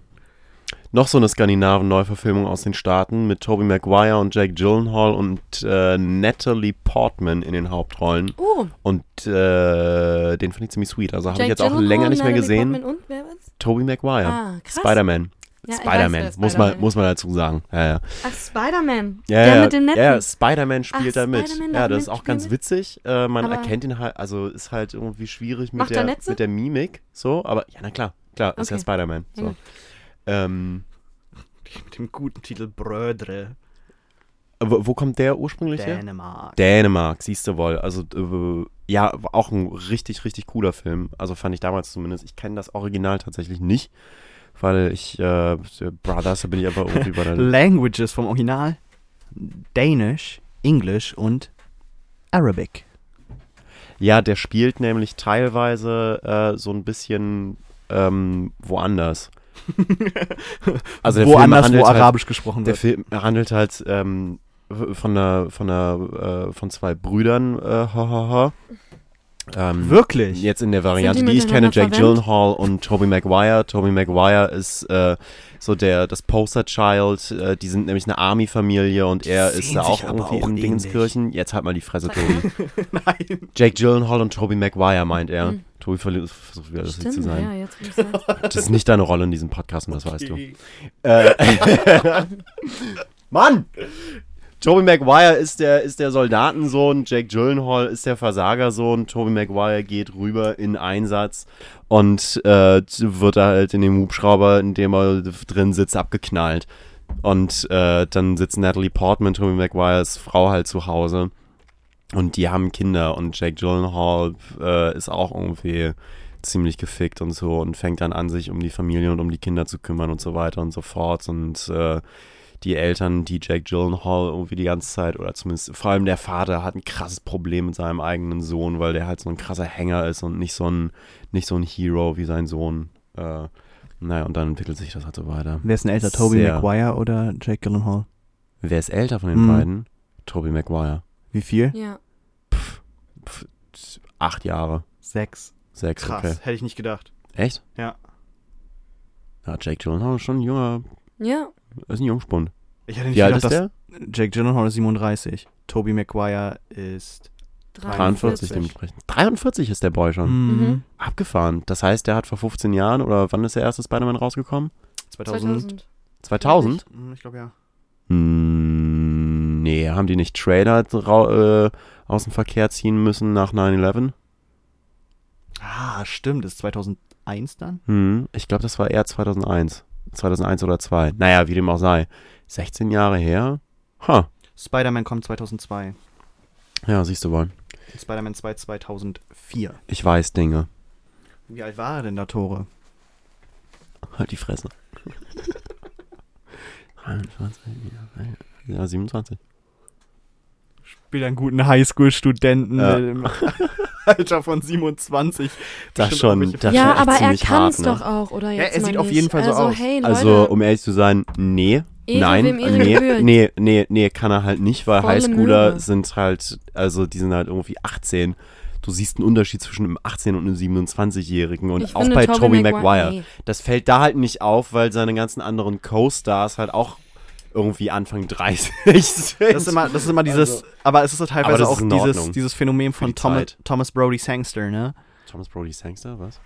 Noch so eine Skandinaven-Neuverfilmung aus den Staaten mit Tobey Maguire und Jake Gyllenhaal und äh, Natalie Portman in den Hauptrollen. Oh, Und äh, den finde ich ziemlich sweet. Also habe ich jetzt auch länger nicht mehr Natalie gesehen. Portman und wer war's? Tobey Maguire. Ah, krass. Spider-Man. Ja, Spider-Man, weiß, muss, man, muss man dazu sagen. Ja, ja. Ach, Spider-Man. Ja, der ja, mit dem netten. Ja, Spider-Man spielt Ach, da mit. Ja, das ist auch ganz mit? witzig. Äh, man Aber- erkennt ihn halt, also ist halt irgendwie schwierig mit er der, mit der Mimik. So, aber ja, na klar, klar, ist ja Okay. Spider-Man. Ja, So. gut. Ähm, Mit dem guten Titel Brödre. wo, wo kommt der ursprünglich her? Dänemark. Dänemark, siehst du wohl. Also, äh, ja, auch ein richtig, richtig cooler Film. Also fand ich damals zumindest. Ich kenne das Original tatsächlich nicht, weil ich, äh, Brothers, da bin ich aber irgendwie bei der. Languages vom Original. Danish, English und Arabic. Ja, der spielt nämlich teilweise äh, so ein bisschen ähm, woanders. Also der Film Woanders, handelt wo halt- Arabisch gesprochen Der wird. Film handelt halt ähm, von einer, von einer, äh, von zwei Brüdern, äh, ha, ha, ha. Ähm, Wirklich? Jetzt in der Variante, die die, ich kenne, verwandt? Gyllenhaal und Tobey Maguire. Tobey Maguire ist äh, so der das Poster Child. Äh, die sind nämlich eine Army-Familie und er sehen ist da auch irgendwie auch in ähnlich. Dingenskirchen. Jetzt halt mal die Fresse, Tobi. Nein. Jake Gyllenhaal und Tobey Maguire meint er. Hm. Tobi versucht wieder lustig zu Stimmt, sein. ja, jetzt. Das ist nicht deine Rolle in diesem Podcast und das weißt du. Okay. Äh, Mann! Tobey Maguire ist der, ist der Soldatensohn, Jake Gyllenhaal ist der Versagersohn. Tobey Maguire geht rüber in Einsatz und äh, wird halt in dem Hubschrauber, in dem er drin sitzt, abgeknallt. Und äh, dann sitzt Natalie Portman, Tobey Maguires Frau, halt zu Hause. Und die haben Kinder und Jake Gyllenhaal äh, ist auch irgendwie ziemlich gefickt und so und fängt dann an, sich um die Familie und um die Kinder zu kümmern und so weiter und so fort. Und äh, die Eltern, die Jake Gyllenhaal irgendwie die ganze Zeit, oder zumindest vor allem der Vater, hat ein krasses Problem mit seinem eigenen Sohn, weil der halt so ein krasser Hänger ist und nicht so ein, nicht so ein Hero wie sein Sohn. Äh, naja, und dann entwickelt sich das halt so weiter. Wer ist denn älter, Toby Sehr. Maguire oder Jake Gyllenhaal? Wer ist älter von den Hm. beiden? Toby Maguire. Wie viel? Ja. Pff, acht Jahre. Sechs. Sechs, Krass, okay. hätte ich nicht gedacht. Echt? Ja. Ja, Jake Gyllenhaal ist schon ein junger, Ja. ist ein Jungspund. Ich hätte nicht Wie alt ist gedacht, der? dass Jake Gyllenhaal ist 37. Toby Maguire ist 43 43. dementsprechend. 43 ist der Boy schon. Mhm. Abgefahren. Das heißt, der hat vor 15 Jahren, oder wann ist der erste Spider-Man rausgekommen? 2000. 2000. 2000? Hm, Ich glaube ja. Hm, nee, haben die nicht Trailer äh, aus dem Verkehr ziehen müssen nach 9-11? Ah, stimmt. Das ist 2001 dann? Hm, ich glaube, das war eher 2001. 2001 oder 2. Naja, wie dem auch sei. 16 Jahre her? Ha, Spider-Man kommt 2002. ja, siehst du wohl. Spider-Man 2 2004. Ich weiß Dinge. Wie alt war er denn da, Tore? Halt die Fresse. 43, ja, 27. Spielt einen guten Highschool-Studenten Ja. im Alter von 27. Das Bestimmt schon. Das ja, aber er ziemlich kann hart, es ne? doch auch, oder Ja, jetzt er mal sieht auf jeden Fall so also, aus. Hey, Also, um ehrlich zu sein, nee. Ehre, Nein, nee, nee, nee, nee, kann er halt nicht, weil Volle Highschooler Möhre. sind halt, also die sind halt irgendwie 18. Du siehst einen Unterschied zwischen einem 18- und einem 27-Jährigen und Ich auch bei Tobey Maguire- Maguire. Das fällt da halt nicht auf, weil seine ganzen anderen Co-Stars halt auch irgendwie Anfang 30 sind. Das ist immer, das ist immer dieses, Also- aber es ist so teilweise das auch dieses, dieses Phänomen von die Thomas, Brody Sangster, ne? Thomas Brody Sangster, was?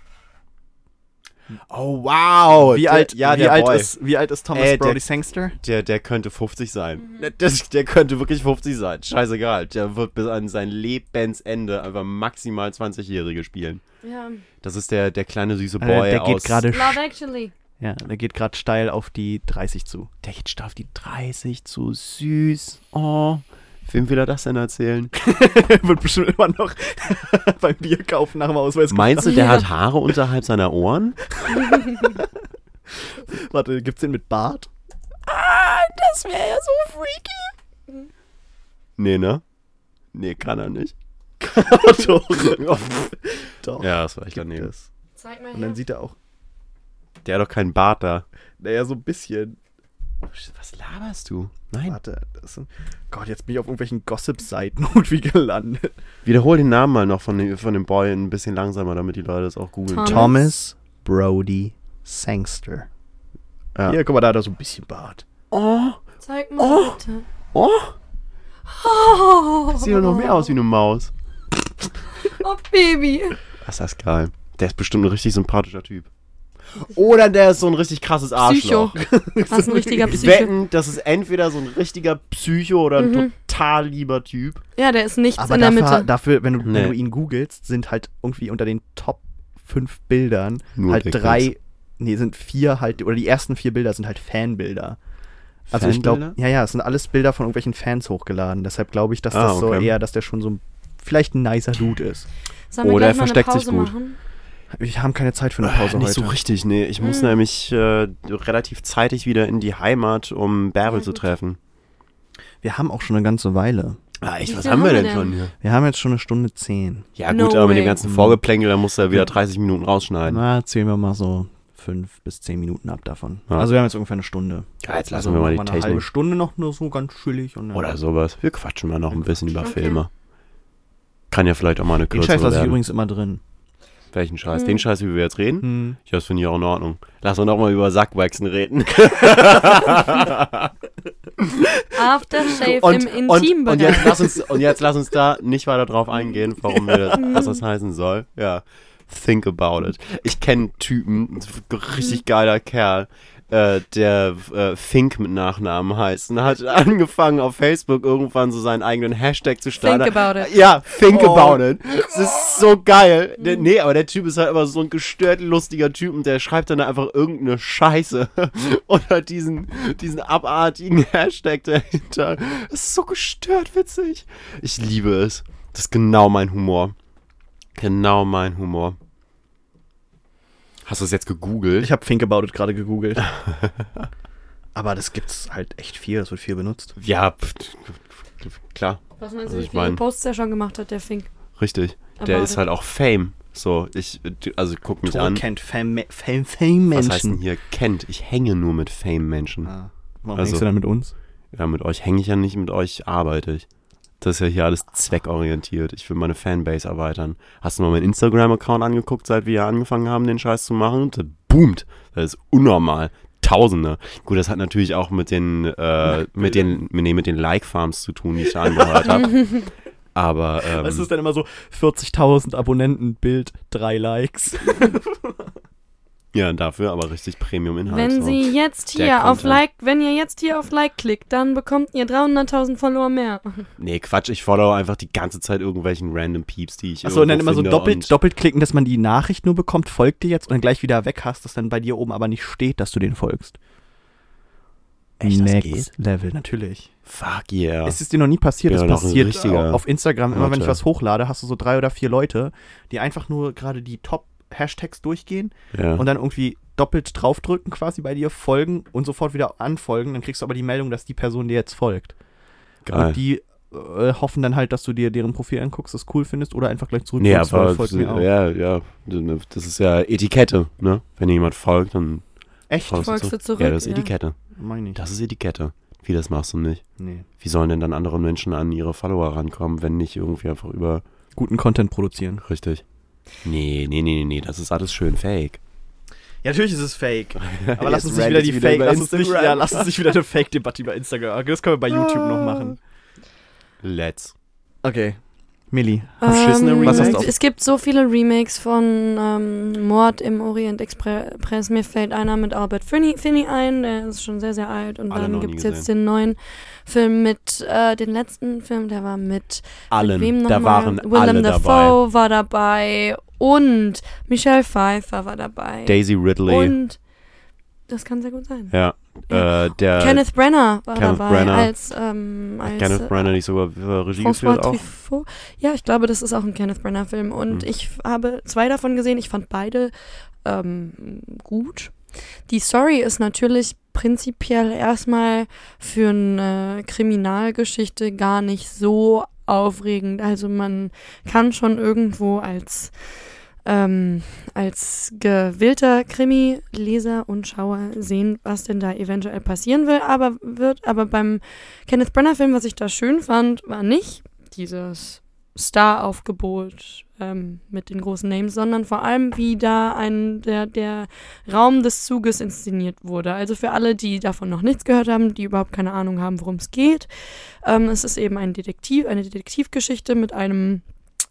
Oh, wow. Wie der, alt, ja, wie der alt Boy. ist, wie alt ist Thomas Äh, der- Brody Sangster? Der, der könnte 50 sein. Der, das, der könnte wirklich 50 sein. Scheißegal. Der wird bis an sein Lebensende einfach maximal 20-Jährige spielen. Ja. Das ist der, der kleine süße Äh, Boy der geht aus... gerade Love Actually. Ja, der geht gerade steil auf die 30 zu. Der geht steil auf die 30 zu süß. Oh. Wem will er das denn erzählen? Wird bestimmt immer noch beim Bier kaufen nach dem Ausweis Meinst du, der Ja. hat Haare unterhalb seiner Ohren? Warte, gibt's den mit Bart? Das wäre ja so freaky. Nee, ne? Nee, kann er nicht. Doch. Doch. Ja, das war echt daneben. es. Zeig mal Und dann her. sieht er auch, Der hat doch keinen Bart da. naja, so ein bisschen. Was laberst du? Nein. Warte, das sind, Gott, jetzt bin ich auf irgendwelchen Gossip-Seiten irgendwie gelandet. Wiederhol den Namen mal noch von dem, von dem Boy ein bisschen langsamer, damit die Leute das auch googeln. Thomas. Thomas Brody Sangster. Ja. Hier, guck mal, da hat er so ein bisschen Bart. Oh, Zeig mal Oh. bitte. oh, Oh, sieht doch noch mehr aus wie eine Maus. Oh, Baby. Das ist geil. Der ist bestimmt ein richtig sympathischer Typ. Oder der ist so ein richtig krasses Psycho. Arschloch. Was ein richtiger Ich Psycho. wetten, das ist entweder so ein richtiger Psycho oder ein Mhm. total lieber Typ. Ja, der ist nichts Aber in der dafür, Mitte. dafür wenn, du, Nee. wenn du ihn googelst, sind halt irgendwie unter den Top 5 Bildern Nur halt drei, nee, sind vier halt, oder die ersten vier Bilder sind halt Fanbilder. Also ich glaube, ja, ja, es sind alles Bilder von irgendwelchen Fans hochgeladen. Deshalb glaube ich, dass Ah, das so okay. eher, dass der schon so ein- vielleicht ein nicer Dude ist. Sollen wir Oder er mal eine versteckt Pause sich gut. machen? Wir haben keine Zeit für eine Pause Äh, nicht heute. so richtig, nee. Ich muss Mhm. nämlich äh, relativ zeitig wieder in die Heimat, um Bärbel Ja, zu treffen. Wir haben auch schon eine ganze Weile. Ah, echt, was haben wir denn denn? schon hier? Wir haben jetzt schon eine Stunde zehn. Ja No gut, aber mit dem ganzen Vorgeplänkel, da musst du ja wieder 30 Minuten rausschneiden. Na, zählen wir mal so fünf bis zehn Minuten ab davon. Ja. Also wir haben jetzt ungefähr eine Stunde. Ja, jetzt lassen also wir mal die machen eine halbe Technik. Stunde noch nur so ganz chillig. Und Oder sowas. Wir quatschen mal noch ein bisschen über Okay. Filme. Kann ja vielleicht auch mal eine Den kürzere Scheiß lasse ich übrigens immer drin. Welchen Scheiß? Hm. Den Scheiß, wie wir jetzt reden? Hm. Ja, das finde ich auch in Ordnung. Lass uns doch mal über Sackwaxen reden. Aftershave und, im Intimbereich. und, jetzt lass uns, und jetzt lass uns da nicht weiter drauf eingehen, warum wir das, was das heißen soll. Ja. Think about it. Ich kenne Typen, ein richtig geiler Kerl, äh, der äh, Fink mit Nachnamen heißt und hat angefangen auf Facebook irgendwann so seinen eigenen Hashtag zu starten. Think about it. Ja, think Oh. about it. Das ist so geil. Der, nee, aber der Typ ist halt immer so ein gestört lustiger Typ und der schreibt dann einfach irgendeine Scheiße oder diesen, diesen abartigen Hashtag dahinter. Das ist so gestört witzig. Ich liebe es. Das ist genau mein Humor. Genau mein Humor. Hast du es jetzt gegoogelt? Ich habe Think About It gerade gegoogelt. Aber das gibt's halt echt viel, das wird viel benutzt. ja, klar, Was meinst Also du, wie ich viele mein- Posts er schon gemacht hat, der Fink? richtig. Der Aber- ist halt auch Fame. So, ich, also guck mich Tor an. kennt Fame, Fame, Fame Was heißt denn hier kennt? Ich hänge nur mit Fame-Menschen. Ah, warum Also- hängst du dann mit uns? Ja, mit euch hänge ich ja nicht, mit euch arbeite ich. Das ist ja hier alles zweckorientiert. Ich will meine Fanbase erweitern. Hast du mal meinen Instagram-Account angeguckt, seit wir hier angefangen haben, den Scheiß zu machen? Das boomt. Das ist unnormal. Tausende. Gut, das hat natürlich auch mit den, äh, mit den, nee, mit den Like-Farms zu tun, die ich da angehört habe. Aber, ähm, Es ist dann immer so 40.000 Abonnenten, Bild, drei Likes. ja, dafür aber richtig Premium-Inhalt. Wenn so. sie jetzt Der hier auf Content. Like, wenn ihr jetzt hier auf Like klickt, dann bekommt ihr 300.000 Follower mehr. Nee, Quatsch, ich follow einfach die ganze Zeit irgendwelchen random Peeps, die ich Achso, und dann immer so doppelt, doppelt klicken, dass man die Nachricht nur bekommt, folgt dir jetzt und dann gleich wieder weg hast, dass dann bei dir oben aber nicht steht, dass du den folgst. Echt, das Next geht? Level, natürlich. Fuck yeah. Es ist dir noch nie passiert, Ja, es passiert auf Instagram, immer wenn ich was hochlade, hast du so drei oder vier Leute, die einfach nur gerade die Top-Hashtags durchgehen ja. und dann irgendwie doppelt draufdrücken quasi bei dir, folgen und sofort wieder anfolgen, dann kriegst du aber die Meldung, dass die Person dir jetzt folgt. Geil. Und die äh, hoffen dann halt, dass du dir deren Profil anguckst, das cool findest oder einfach gleich zurück Nee, aber folgt mir auch. ja, ja, das ist ja Etikette, ne? Wenn jemand folgt, dann Echt? folgst, Folgst du du zurück, Ja, das ist ja. Etikette. Meine ich. Das ist Etikette. Wie, das machst du nicht? Nee. Wie sollen denn dann andere Menschen an ihre Follower rankommen, wenn nicht irgendwie einfach über... Guten Content produzieren. Richtig. Nee, nee, nee, nee, nee, das ist alles schön fake. Ja, natürlich ist es fake. Aber lass uns nicht wieder die wieder Fake, lass uns nicht, ja, lass uns nicht wieder eine Fake-Debatte über Instagram. Das können wir bei YouTube noch machen. Let's. Okay. Millie. Ähm, Was hast du auf- es gibt so viele Remakes von ähm, Mord im Orient Express. Mir fällt einer mit Albert Finney, Finney ein, der ist schon sehr, sehr alt. Und Alle dann gibt es jetzt den neuen Film mit, äh, den letzten Film, der war mit Allen. Wem noch da mal? waren Willem alle dabei. Dafoe war dabei und Michelle Pfeiffer war dabei. Daisy Ridley. Und das kann sehr gut sein. ja. Äh, der Kenneth Brenner war Kenneth dabei Branagh. als, ähm, als Kenneth äh, Branagh nicht sogar für Regie François geführt auch? Truffaut. Ja, ich glaube, das ist auch ein Kenneth Brenner Film und Hm. ich habe zwei davon gesehen. Ich fand beide ähm, gut. Die Story ist natürlich prinzipiell erstmal für eine Kriminalgeschichte gar nicht so aufregend. Also man kann schon irgendwo als ähm, als gewillter Krimi-Leser und Schauer sehen, was denn da eventuell passieren will, aber wird, aber beim Kenneth Brenner-Film, was ich da schön fand, war nicht dieses Star-Aufgebot ähm, mit den großen Names, sondern vor allem, wie da ein, der, der Raum des Zuges inszeniert wurde. Also für alle, die davon noch nichts gehört haben, die überhaupt keine Ahnung haben, worum es geht. Ähm, es ist eben ein Detektiv, eine Detektivgeschichte mit einem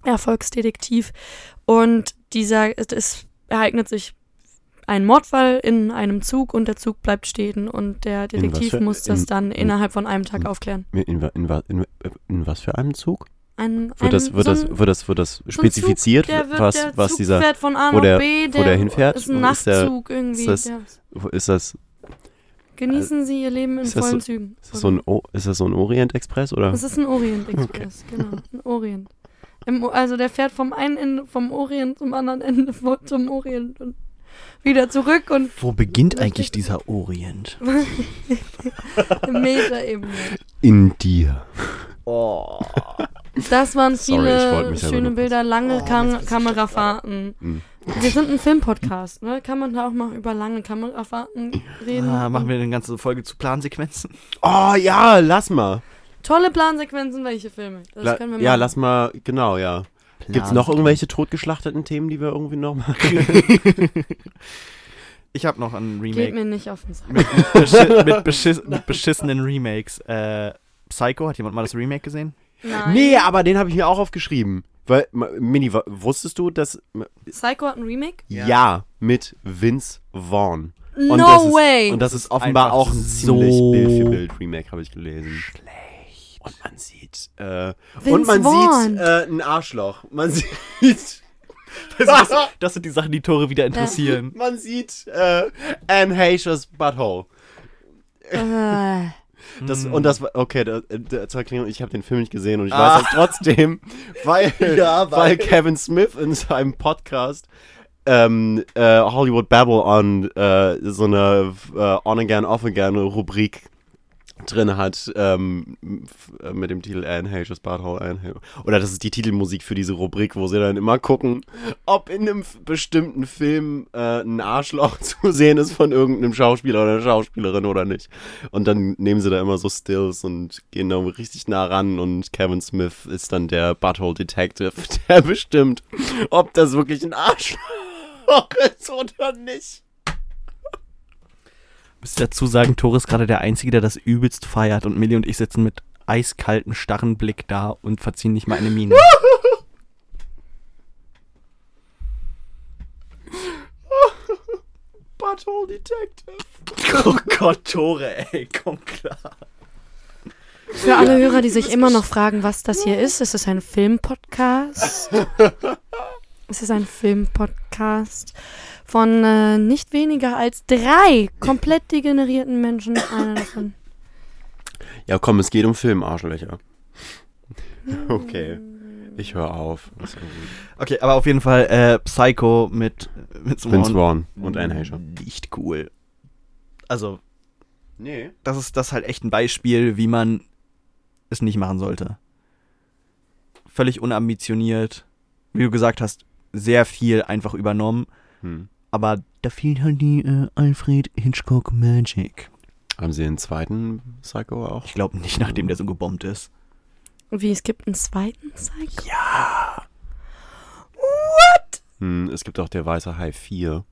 Erfolgsdetektiv und dieser, es ereignet sich ein Mordfall in einem Zug und der Zug bleibt stehen und der Detektiv für- muss das in- dann in- innerhalb von einem Tag in- aufklären. In, in, wa- in, in was für einem Zug? Ein, Wird das, ein- wird so das, wird das, wird das so spezifiziert, Zug, der wird, was, der was dieser, fährt von A wo der- B, wo der hinfährt? ist ein Ist der- Nachtzug irgendwie. ist das- der, ist das, genießen Sie Ihr Leben in das vollen so- Zügen. ist das so ein, O- ist das so ein Orient-Express oder? Das ist ein Orient Express, genau. Ein Orient. Im, also der fährt vom einen Ende vom Orient zum anderen Ende zum Orient und wieder zurück und Wo beginnt eigentlich dieser Orient? im Metaebene. In dir. Oh. Das waren Sorry, viele selber schöne Bilder, lange Oh, Kam Kamerafahrten. Mhm. Wir sind ein Filmpodcast, ne? Kann man da auch mal über lange Kamerafahrten reden? Ah, machen wir eine ganze Folge zu Plansequenzen? Oh ja, lass mal. Tolle Plansequenzen, welche Filme? Das La können wir ja, lass mal, genau, ja. Gibt es noch irgendwelche totgeschlachteten Themen, die wir irgendwie noch machen? Ich habe noch ein Geht Remake mir nicht auf den Sack. mit, beschi mit, beschiss mit beschissenen Remakes. Äh, Psycho, hat jemand mal das Remake gesehen? Nein. nee, aber den habe ich mir auch aufgeschrieben. Weil, Mini, wusstest du, dass. Psycho hat ein Remake? Ja. Ja, mit Vince Vaughn. No das ist, way! Und das ist offenbar Einfach auch ein so ziemlich Bild für Bild Remake, habe ich gelesen. Schlecht. Und man sieht, äh, und man Vaughn. sieht äh, ein Arschloch. Man sieht, Das, das, das sind die Sachen, die Tore wieder interessieren. man sieht äh, Anne Heche's Butthole. äh, Das, Mm. Und das war, okay, da, da, zur Erklärung, ich habe den Film nicht gesehen und ich Ah. weiß das trotzdem, weil, Ja, weil weil- Kevin Smith in seinem Podcast ähm, äh, Hollywood Babble-On äh, so eine äh, On-Again, Off-Again-Rubrik drin hat ähm, äh, mit dem Titel Anne Hages Butthole Anne Hale. Oder das ist die Titelmusik für diese Rubrik, wo sie dann immer gucken, ob in einem bestimmten Film äh, ein Arschloch zu sehen ist von irgendeinem Schauspieler oder Schauspielerin oder nicht. Und dann nehmen sie da immer so Stills und gehen da richtig nah ran und Kevin Smith ist dann der Butthole Detective, der bestimmt, ob das wirklich ein Arschloch ist oder nicht. Müsste dazu sagen, Tore ist gerade der Einzige, der das übelst feiert und Millie und ich sitzen mit eiskaltem, starren Blick da und verziehen nicht mal eine Miene. Butthole Detective. oh Gott, Tore, ey, komm klar. Für alle Hörer, die sich immer noch fragen, was das hier ist, ist es ein Filmpodcast. Es ist ein Filmpodcast von äh, nicht weniger als drei komplett degenerierten Menschen. Einer davon. Ja, komm, es geht um Film, Arschlöcher. Okay, ich höre auf. Okay, aber auf jeden Fall äh, Psycho mit Vince Vince Vaughn und Anne Hager. Nicht cool. Also, Nee. das ist das ist halt echt ein Beispiel, wie man es nicht machen sollte. Völlig unambitioniert. Wie du gesagt hast, sehr viel einfach übernommen. Hm. Aber da fehlt halt die äh, Alfred Hitchcock Magic. Haben sie den zweiten Psycho auch? Ich glaube nicht, nachdem der so gebombt ist. Wie, es gibt einen zweiten Psycho? Hm, es gibt auch der Weiße Hai 4.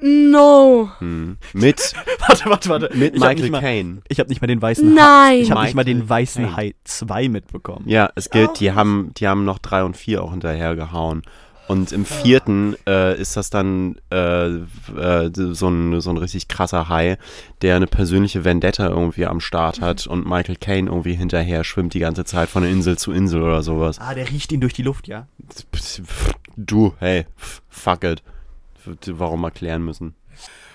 No. Hm. Mit, warte, warte, warte. mit ich Michael Caine. Ich habe nicht mal den weißen Hai. Nein. Ich habe nicht mal den weißen. Hai 2 mitbekommen. Ja, es gilt, die haben, die haben noch drei und vier auch hinterher gehauen. Und im vierten äh, ist das dann äh, äh, so, ein, so ein richtig krasser Hai, der eine persönliche Vendetta irgendwie am Start hat und Michael Caine irgendwie hinterher schwimmt die ganze Zeit von Insel zu Insel oder sowas. Ah, der riecht ihn durch die Luft, ja. Du, hey, fuck it. Warum erklären müssen?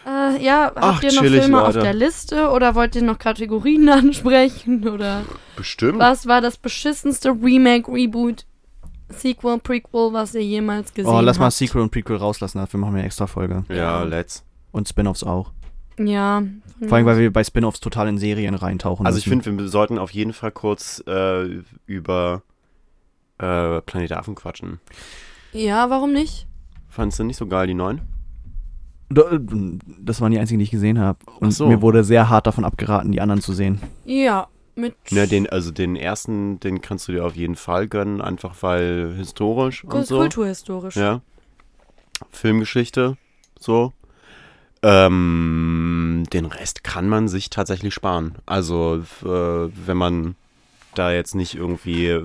Äh, ja, habt Ach, ihr noch chillig, Filme auf Leute. der Liste oder wollt ihr noch Kategorien ansprechen? Oder Bestimmt. was war das beschissenste Remake, Reboot, Sequel, Prequel, was ihr jemals gesehen Oh, lass mal habt? Sequel und Prequel rauslassen, dafür machen wir eine extra Folge. Ja, let's. Und Spin-offs auch. Ja. Vor allem, weil wir bei Spin-offs total in Serien reintauchen Also ich müssen. finde, wir sollten auf jeden Fall kurz äh, über äh, Planet der Affen quatschen. Ja, warum nicht? Fandest du nicht so geil, die neuen? Da- Das waren die einzigen, die ich gesehen habe. Und so. mir wurde sehr hart davon abgeraten, die anderen zu sehen. Ja, mit Ne, den, also den ersten, den kannst du dir auf jeden Fall gönnen, einfach weil historisch und so. kulturhistorisch. Ja. Filmgeschichte, so. Ähm, den Rest kann man sich tatsächlich sparen. Also, äh, wenn man da jetzt nicht irgendwie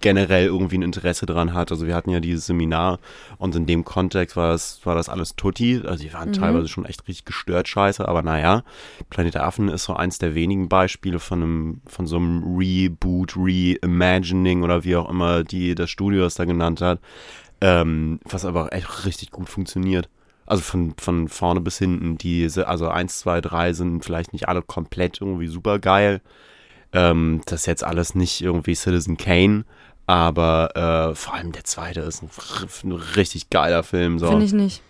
generell irgendwie ein Interesse dran hat. Also wir hatten ja dieses Seminar und in dem Kontext war das, war das alles Tutti. Also die waren Mhm. teilweise schon echt richtig gestört scheiße, aber naja, Planet Affen ist so eins der wenigen Beispiele von einem, von so einem Reboot, Reimagining oder wie auch immer die das Studio es da genannt hat, ähm, was aber echt richtig gut funktioniert. Also von, von vorne bis hinten, diese, also eins, zwei, drei sind vielleicht nicht alle komplett irgendwie super geil. Ähm, das ist jetzt alles nicht irgendwie Citizen Kane, aber äh, vor allem der zweite ist ein, ein richtig geiler Film. So. Finde ich nicht.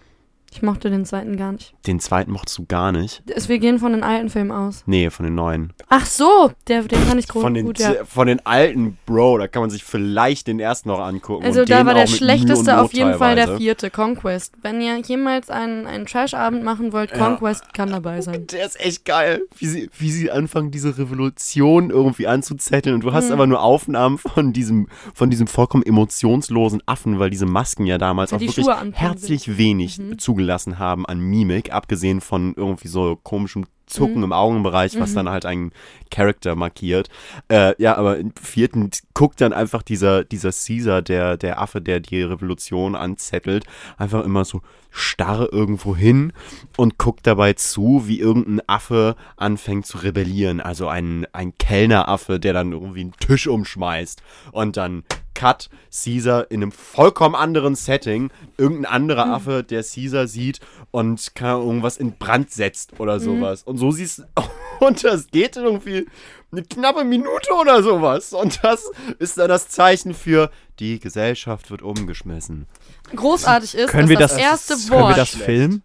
Ich mochte den zweiten gar nicht. Den zweiten mochtest du gar nicht. Es- Wir gehen von den alten Filmen aus. Nee, von den neuen. Ach so, der, den fand ich gro- Von den, gut, ja. von den alten, Bro, da kann man sich vielleicht den ersten noch angucken. Also und da den war der schlechteste auf jeden Fall der vierte, Conquest. Wenn ihr jemals einen, einen Trash-Abend machen wollt, Ja. Conquest kann dabei sein. Der ist echt geil, wie sie, wie sie anfangen, diese Revolution irgendwie anzuzetteln. Und du hast Mhm. aber nur Aufnahmen von diesem, von diesem vollkommen emotionslosen Affen, weil diese Masken ja damals Ja, auch wirklich herzlich wenig Mhm. Zugelassen haben an Mimik, abgesehen von irgendwie so komischem Zucken Mhm. im Augenbereich, was Mhm. dann halt einen Charakter markiert. Äh, ja, aber im vierten guckt dann einfach dieser, dieser Caesar, der, der Affe, der die Revolution anzettelt, einfach immer so starr irgendwo hin und guckt dabei zu, wie irgendein Affe anfängt zu rebellieren. Also ein, ein Kellneraffe, der dann irgendwie einen Tisch umschmeißt und dann Cut, Caesar in einem vollkommen anderen Setting, irgendein anderer Mhm. Affe, der Caesar sieht und kann irgendwas in Brand setzt oder Mhm. sowas. Und so siehst Und das geht irgendwie eine knappe Minute oder sowas. Und das ist dann das Zeichen für die Gesellschaft wird umgeschmissen. Großartig ist, Können wir dass das, das erste können wir Wort. das filmen?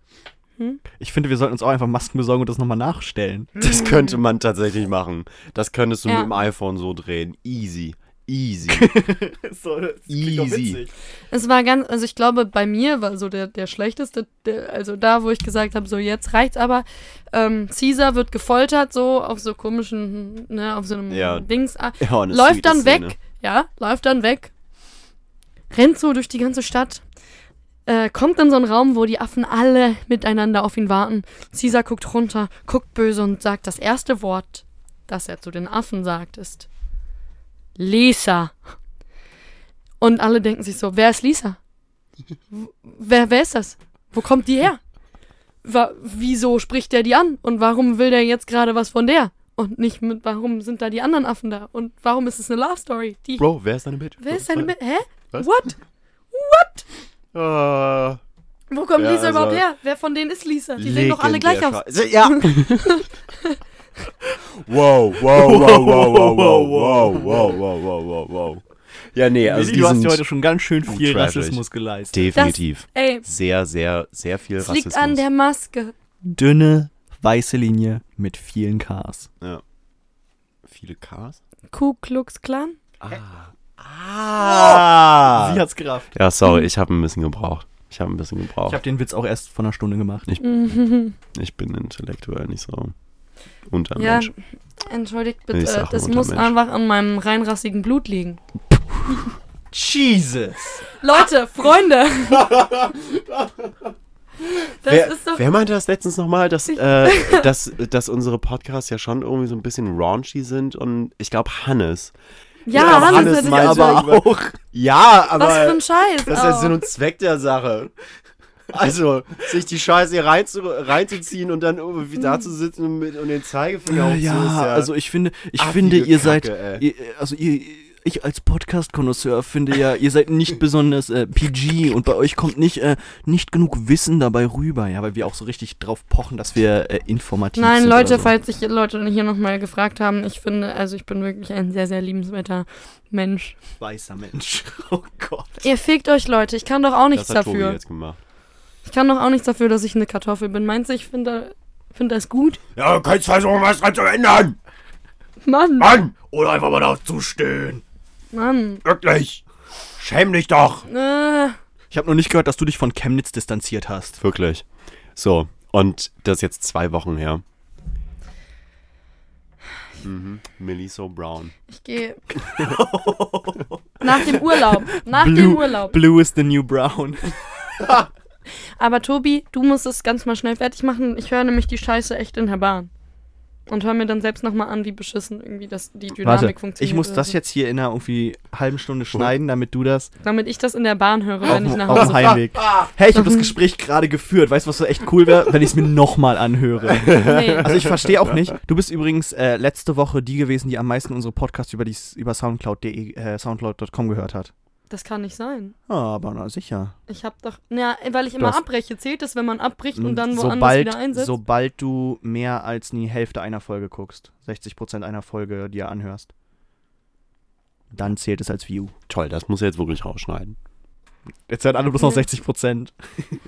Hm? Ich finde, wir sollten uns auch einfach Masken besorgen und das nochmal nachstellen. Das könnte man tatsächlich machen. Das könntest du Ja. mit dem iPhone so drehen. Easy. Easy. so, witzig. Es war ganz, also ich glaube, bei mir war so der, der schlechteste, der, also da, wo ich gesagt habe, so jetzt reicht's aber. Ähm, Caesar wird gefoltert, so auf so komischen, ne, auf so einem Ja. Dings. ah, Ja, eine läuft dann Szene. weg, ja, läuft dann weg, rennt so durch die ganze Stadt, äh, kommt in so einen Raum, wo die Affen alle miteinander auf ihn warten. Caesar guckt runter, guckt böse und sagt das erste Wort, das er zu den Affen sagt, ist Lisa. Und alle denken sich so, wer ist Lisa? Wer, wer ist das? Wo kommt die her? Wa wieso spricht der die an? Und warum will der jetzt gerade was von der? Und nicht mit, warum sind da die anderen Affen da? Und warum ist es eine Love Story? Die, Bro, wer ist deine Bitch? wer ist deine Bi- Hä? Was? What? Ah, Wo kommt Ja, Lisa überhaupt also- her? Wer von denen ist Lisa? Die sehen doch alle gleich aus. Ja. wow, wow, wow, wow, wow, wow, wow, wow, wow, wow, wow, wow. Ja, nee, also die du hast dir heute schon ganz schön viel trashig. Rassismus geleistet. definitiv Ey, sehr, sehr, sehr viel Rassismus. liegt an der Maske. Dünne, weiße Linie mit vielen Ks. ja. Viele Ks? Ku Klux Klan? Ah. Ah. Sie hat's gerafft. ja, sorry, ich habe ein bisschen gebraucht. Ich habe ein bisschen Ich gebraucht. habe den Witz auch erst vor einer Stunde gemacht. Ich- Ich bin intellektuell nicht so unter Ja, entschuldigt Ich bitte. sag Das muss Untermensch. einfach an meinem reinrassigen Blut liegen. Jesus! Leute, Freunde! Das wer, ist doch. wer meinte das letztens nochmal, dass, äh, dass, dass unsere Podcasts ja schon irgendwie so ein bisschen raunchy sind und ich glaube Hannes. Ja, Ja, Hannes, Hannes ich meinte auch- aber auch. Ja, aber Was für ein Scheiß. das ist der auch. Sinn und Zweck der Sache. Also, sich die Scheiße hier reinzu, reinzuziehen und dann irgendwie da zu sitzen und, mit, und den Zeigefinger Ja, hochzuziehen, ist also ich finde, ich finde, ihr seid, Kacke, ey. ihr, also ihr, ich als Podcast-Konnoisseur finde ja, ihr seid nicht besonders äh, PG und bei euch kommt nicht, äh, nicht genug Wissen dabei rüber, ja, weil wir auch so richtig drauf pochen, dass wir äh, informativ Nein, sind. Leute, oder so. falls sich Leute hier nochmal gefragt haben, ich finde, also ich bin wirklich ein sehr, sehr liebenswerter Mensch. Weißer Mensch. Oh Gott. Ihr fickt euch, Leute. Ich kann doch auch nichts das hat Tobi dafür. jetzt gemacht. Ich kann doch auch nichts dafür, dass ich eine Kartoffel bin. Meinst du, ich finde find das gut? Ja, du kannst versuchen, was dran zu ändern. Mann, Mann, Oder einfach mal dazu stehen. Mann. wirklich. Schäm dich doch. Äh, Ich habe noch nicht gehört, dass du dich von Chemnitz distanziert hast. Wirklich. So, und das ist jetzt zwei Wochen her. Mhm. Millie so brown. ich gehe. Nach dem Urlaub. Nach dem Urlaub. Blue is the new brown. Aber Tobi, du musst es ganz mal schnell fertig machen. Ich höre nämlich die Scheiße echt in der Bahn. Und höre mir dann selbst nochmal an, wie beschissen irgendwie das, die Dynamik Warte, funktioniert. ich muss das so. jetzt hier in einer irgendwie halben Stunde schneiden, damit du das Damit ich das in der Bahn höre, wenn ich nach auf Hause fahre. Heimweg. Hey, ich habe das Gespräch gerade geführt. Weißt du, was so echt cool wäre, wenn ich es mir nochmal anhöre? Nee. Also ich verstehe auch nicht. Du bist übrigens äh, letzte Woche die gewesen, die am meisten unsere Podcasts über, die, über Soundcloud.de, äh, Soundcloud.com gehört hat. Das kann nicht sein. Ah, aber na sicher. Ich hab doch. Ja, weil ich immer hast- abbreche. Zählt es, wenn man abbricht und dann woanders sobald, wieder einsetzt? sobald du mehr als die Hälfte einer Folge guckst, 60% einer Folge dir anhörst, dann zählt es als View. Toll, das muss er jetzt wirklich rausschneiden. Jetzt hören alle bloß noch Mhm. 60%.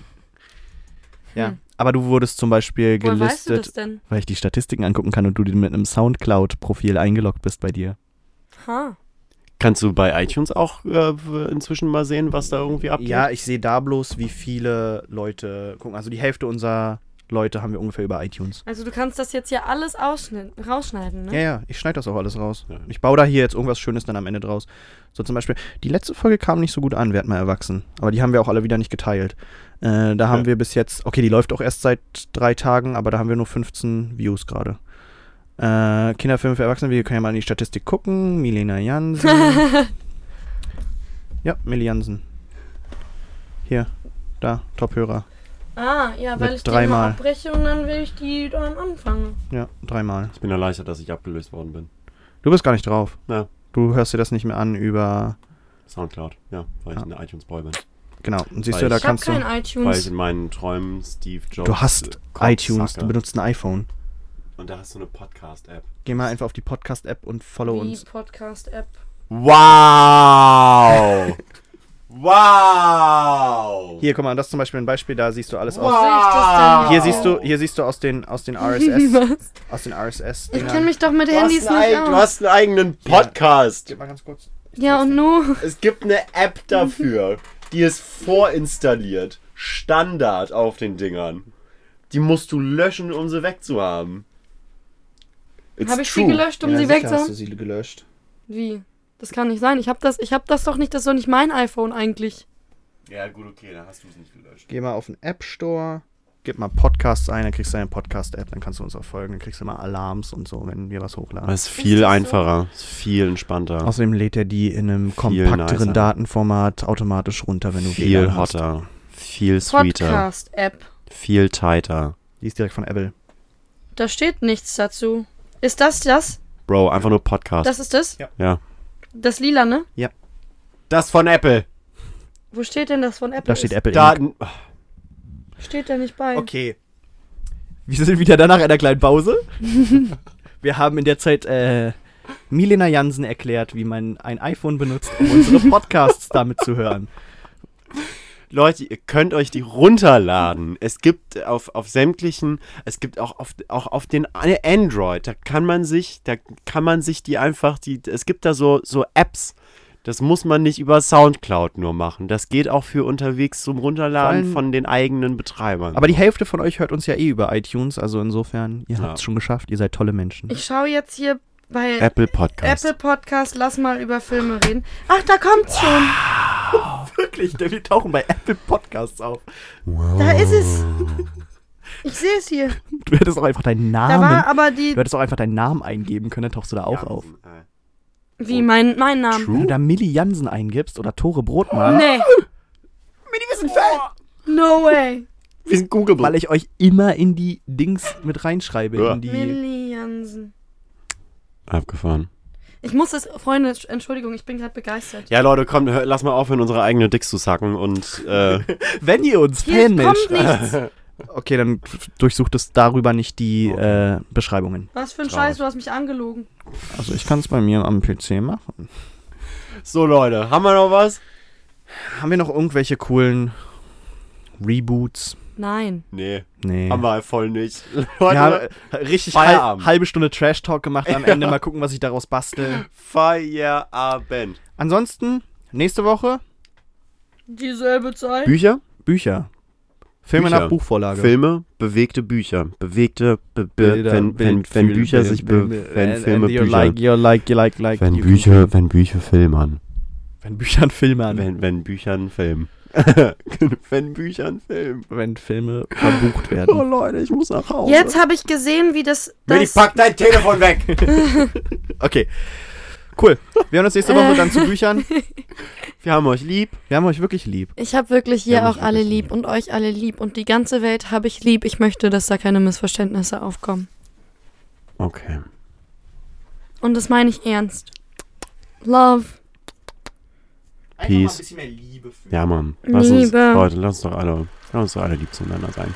ja, Hm. aber du wurdest zum Beispiel Woher weißt du gelistet, das denn? weil ich die Statistiken angucken kann und du mit einem Soundcloud-Profil eingeloggt bist bei dir. Ha. Kannst du bei iTunes auch äh, inzwischen mal sehen, was da irgendwie abgeht? Ja, ich sehe da bloß, wie viele Leute gucken. Also die Hälfte unserer Leute haben wir ungefähr über iTunes. Also du kannst das jetzt hier alles ausschneiden, rausschneiden, ne? Ja, ja, ich schneide das auch alles raus. Ja. Ich baue da hier jetzt irgendwas Schönes dann am Ende draus. So zum Beispiel, die letzte Folge kam nicht so gut an, werd mal erwachsen. Aber die haben wir auch alle wieder nicht geteilt. Äh, da haben Ja. wir bis jetzt, okay, die läuft auch erst seit drei Tagen, aber da haben wir nur 15 Views gerade. Äh, Kinderfilme für Erwachsene, wir können ja mal in die Statistik gucken. Milena Jansen. ja, Millie Jansen. Hier, da, Top-Hörer. Ah, ja, weil Mit ich die dreimal. immer abbreche und dann will ich die dann anfangen. Ja, dreimal. Ich bin erleichtert, dass ich abgelöst worden bin. Du bist gar nicht drauf. Ja. Du hörst dir das nicht mehr an über. Soundcloud, ja, weil ich Ah. eine iTunes-Boy bin. Genau. Und siehst Weil du, da ich hab kannst du. kein Weil ich iTunes. in meinen Träumen Steve Jobs. Du hast äh, iTunes, Cocksucker. du benutzt ein iPhone. Und da hast du eine Podcast-App. Geh mal einfach auf die Podcast-App und follow Wie uns. Podcast-App. Wow! wow! Hier, guck mal, das ist zum Beispiel ein Beispiel, da siehst du alles wow. aus. Ich? Hier siehst du, hier siehst du aus den, aus den RSS, Was? aus den RSS. Ich kenne mich doch mit Du Handys nicht du aus. hast einen eigenen Podcast. Mal ganz kurz. Ja, und nu? Es gibt eine App dafür, die ist vorinstalliert. Standard auf den Dingern. Die musst du löschen, um sie wegzuhaben. Habe ich sie true. gelöscht, um ja, sie sicher hast du wegzuhaben? sie gelöscht. Wie? Das kann nicht sein. Ich habe das, ich hab das doch nicht. Das ist doch nicht mein iPhone eigentlich. Ja, gut, okay, dann hast du es nicht gelöscht. Geh mal auf den App Store, gib mal Podcasts ein, dann kriegst du eine Podcast-App, dann kannst du uns auch folgen, dann kriegst du mal Alarms und so, wenn wir was hochladen. Das ist viel das so? einfacher, ist viel entspannter, Außerdem lädt er die in einem Viel kompakteren nicer. Datenformat automatisch runter, wenn du viel WLAN hotter, viel sweeter, Podcast-App. viel tighter. Die ist direkt von Apple. Da steht nichts dazu. Ist das das? Bro, einfach nur Podcast. Das ist das? Ja. ja. Das lila, ne? Das von Apple. Wo steht denn das von Apple? Da steht? Apple Inc. Daten. Steht da nicht bei. Okay. Wir sind wieder danach einer kleinen Pause. Wir haben in der Zeit äh, Milena Jansen erklärt, wie man ein iPhone benutzt, um unsere Podcasts damit zu hören. Leute, ihr könnt euch die runterladen. Es gibt auf, auf sämtlichen, es gibt auch auf, auch auf den Android, da kann man sich, da kann man sich die einfach, die, es gibt da so, so Apps. Das muss man nicht über Soundcloud nur machen. Das geht auch für unterwegs zum Runterladen allem- von den eigenen Betreibern. Aber die Hälfte von euch hört uns ja eh über iTunes, also insofern, ihr Ja. habt es schon geschafft, ihr seid tolle Menschen. Ich schaue jetzt hier bei Apple Podcast. Apple Podcast, lass mal über Filme reden. Ach, da kommt's schon. Wirklich, wir tauchen bei Apple Podcasts auf. Da ist es. Ich sehe es hier. Du hättest auch einfach deinen Da Namen. war aber die. Du hättest auch einfach deinen Namen eingeben können, dann tauchst du da auch Ja, auf. äh, Wie, mein, mein Name? Wenn du da Millie Jansen eingibst oder Tore Brotmann, Nee. wir sind Fan. No way. Wir sind Google. weil ich euch immer in die Dings mit reinschreibe. Ja. In die, Millie Jansen. Abgefahren. Ich muss das, Freunde, Entschuldigung, ich bin gerade begeistert. Ja, Leute, komm, hör, lass mal aufhören, unsere eigene Dicks zu sacken und äh, wenn ihr uns nichts. Okay, dann durchsucht es darüber nicht die äh, Beschreibungen. Was für ein Traurig. Scheiß, du hast mich angelogen. Also ich kann es bei mir am PC machen. so Leute, haben wir noch was? Haben wir noch irgendwelche coolen Reboots? Nein. Nee, Nee. haben wir voll nicht. Leute, Wir haben äh, richtig Feierabend. hal halbe Stunde Trash Talk gemacht am Ende. Mal gucken, was ich daraus bastel. Feierabend. Ansonsten, nächste Woche Dieselbe Zeit. Bücher? Bücher. Filme Bücher. nach Buchvorlage. Filme, bewegte Bücher. Bewegte, be, be, Bilder, wenn, wenn, Bild, wenn Bild, Bücher Bild, sich, be, Bild, wenn and- Filme and Bücher. like, you like, you like, like. wenn you Bücher, wenn Bücher filmern. Wenn Büchern Filmern. Wenn, wenn Büchern Film. Wenn Büchern Film. Wenn Filme verbucht Oh werden. Leute, ich muss nach Hause. Jetzt habe ich gesehen, wie das. Willi, das pack dein Telefon weg. Okay. Cool. Wir hören uns nächste Woche dann zu Büchern. Wir haben euch lieb. Wir haben euch wirklich lieb. ich habe wirklich hier mich auch alle lieb lieb. und euch alle lieb und die ganze Welt habe ich lieb. Ich möchte, dass da keine Missverständnisse aufkommen. Okay. Und das meine ich ernst. Love. Peace. bisschen mehr Liebe für Ja, Mann. Lass uns, Liebe. Leute, lass uns doch alle, lass uns doch alle lieb zueinander sein.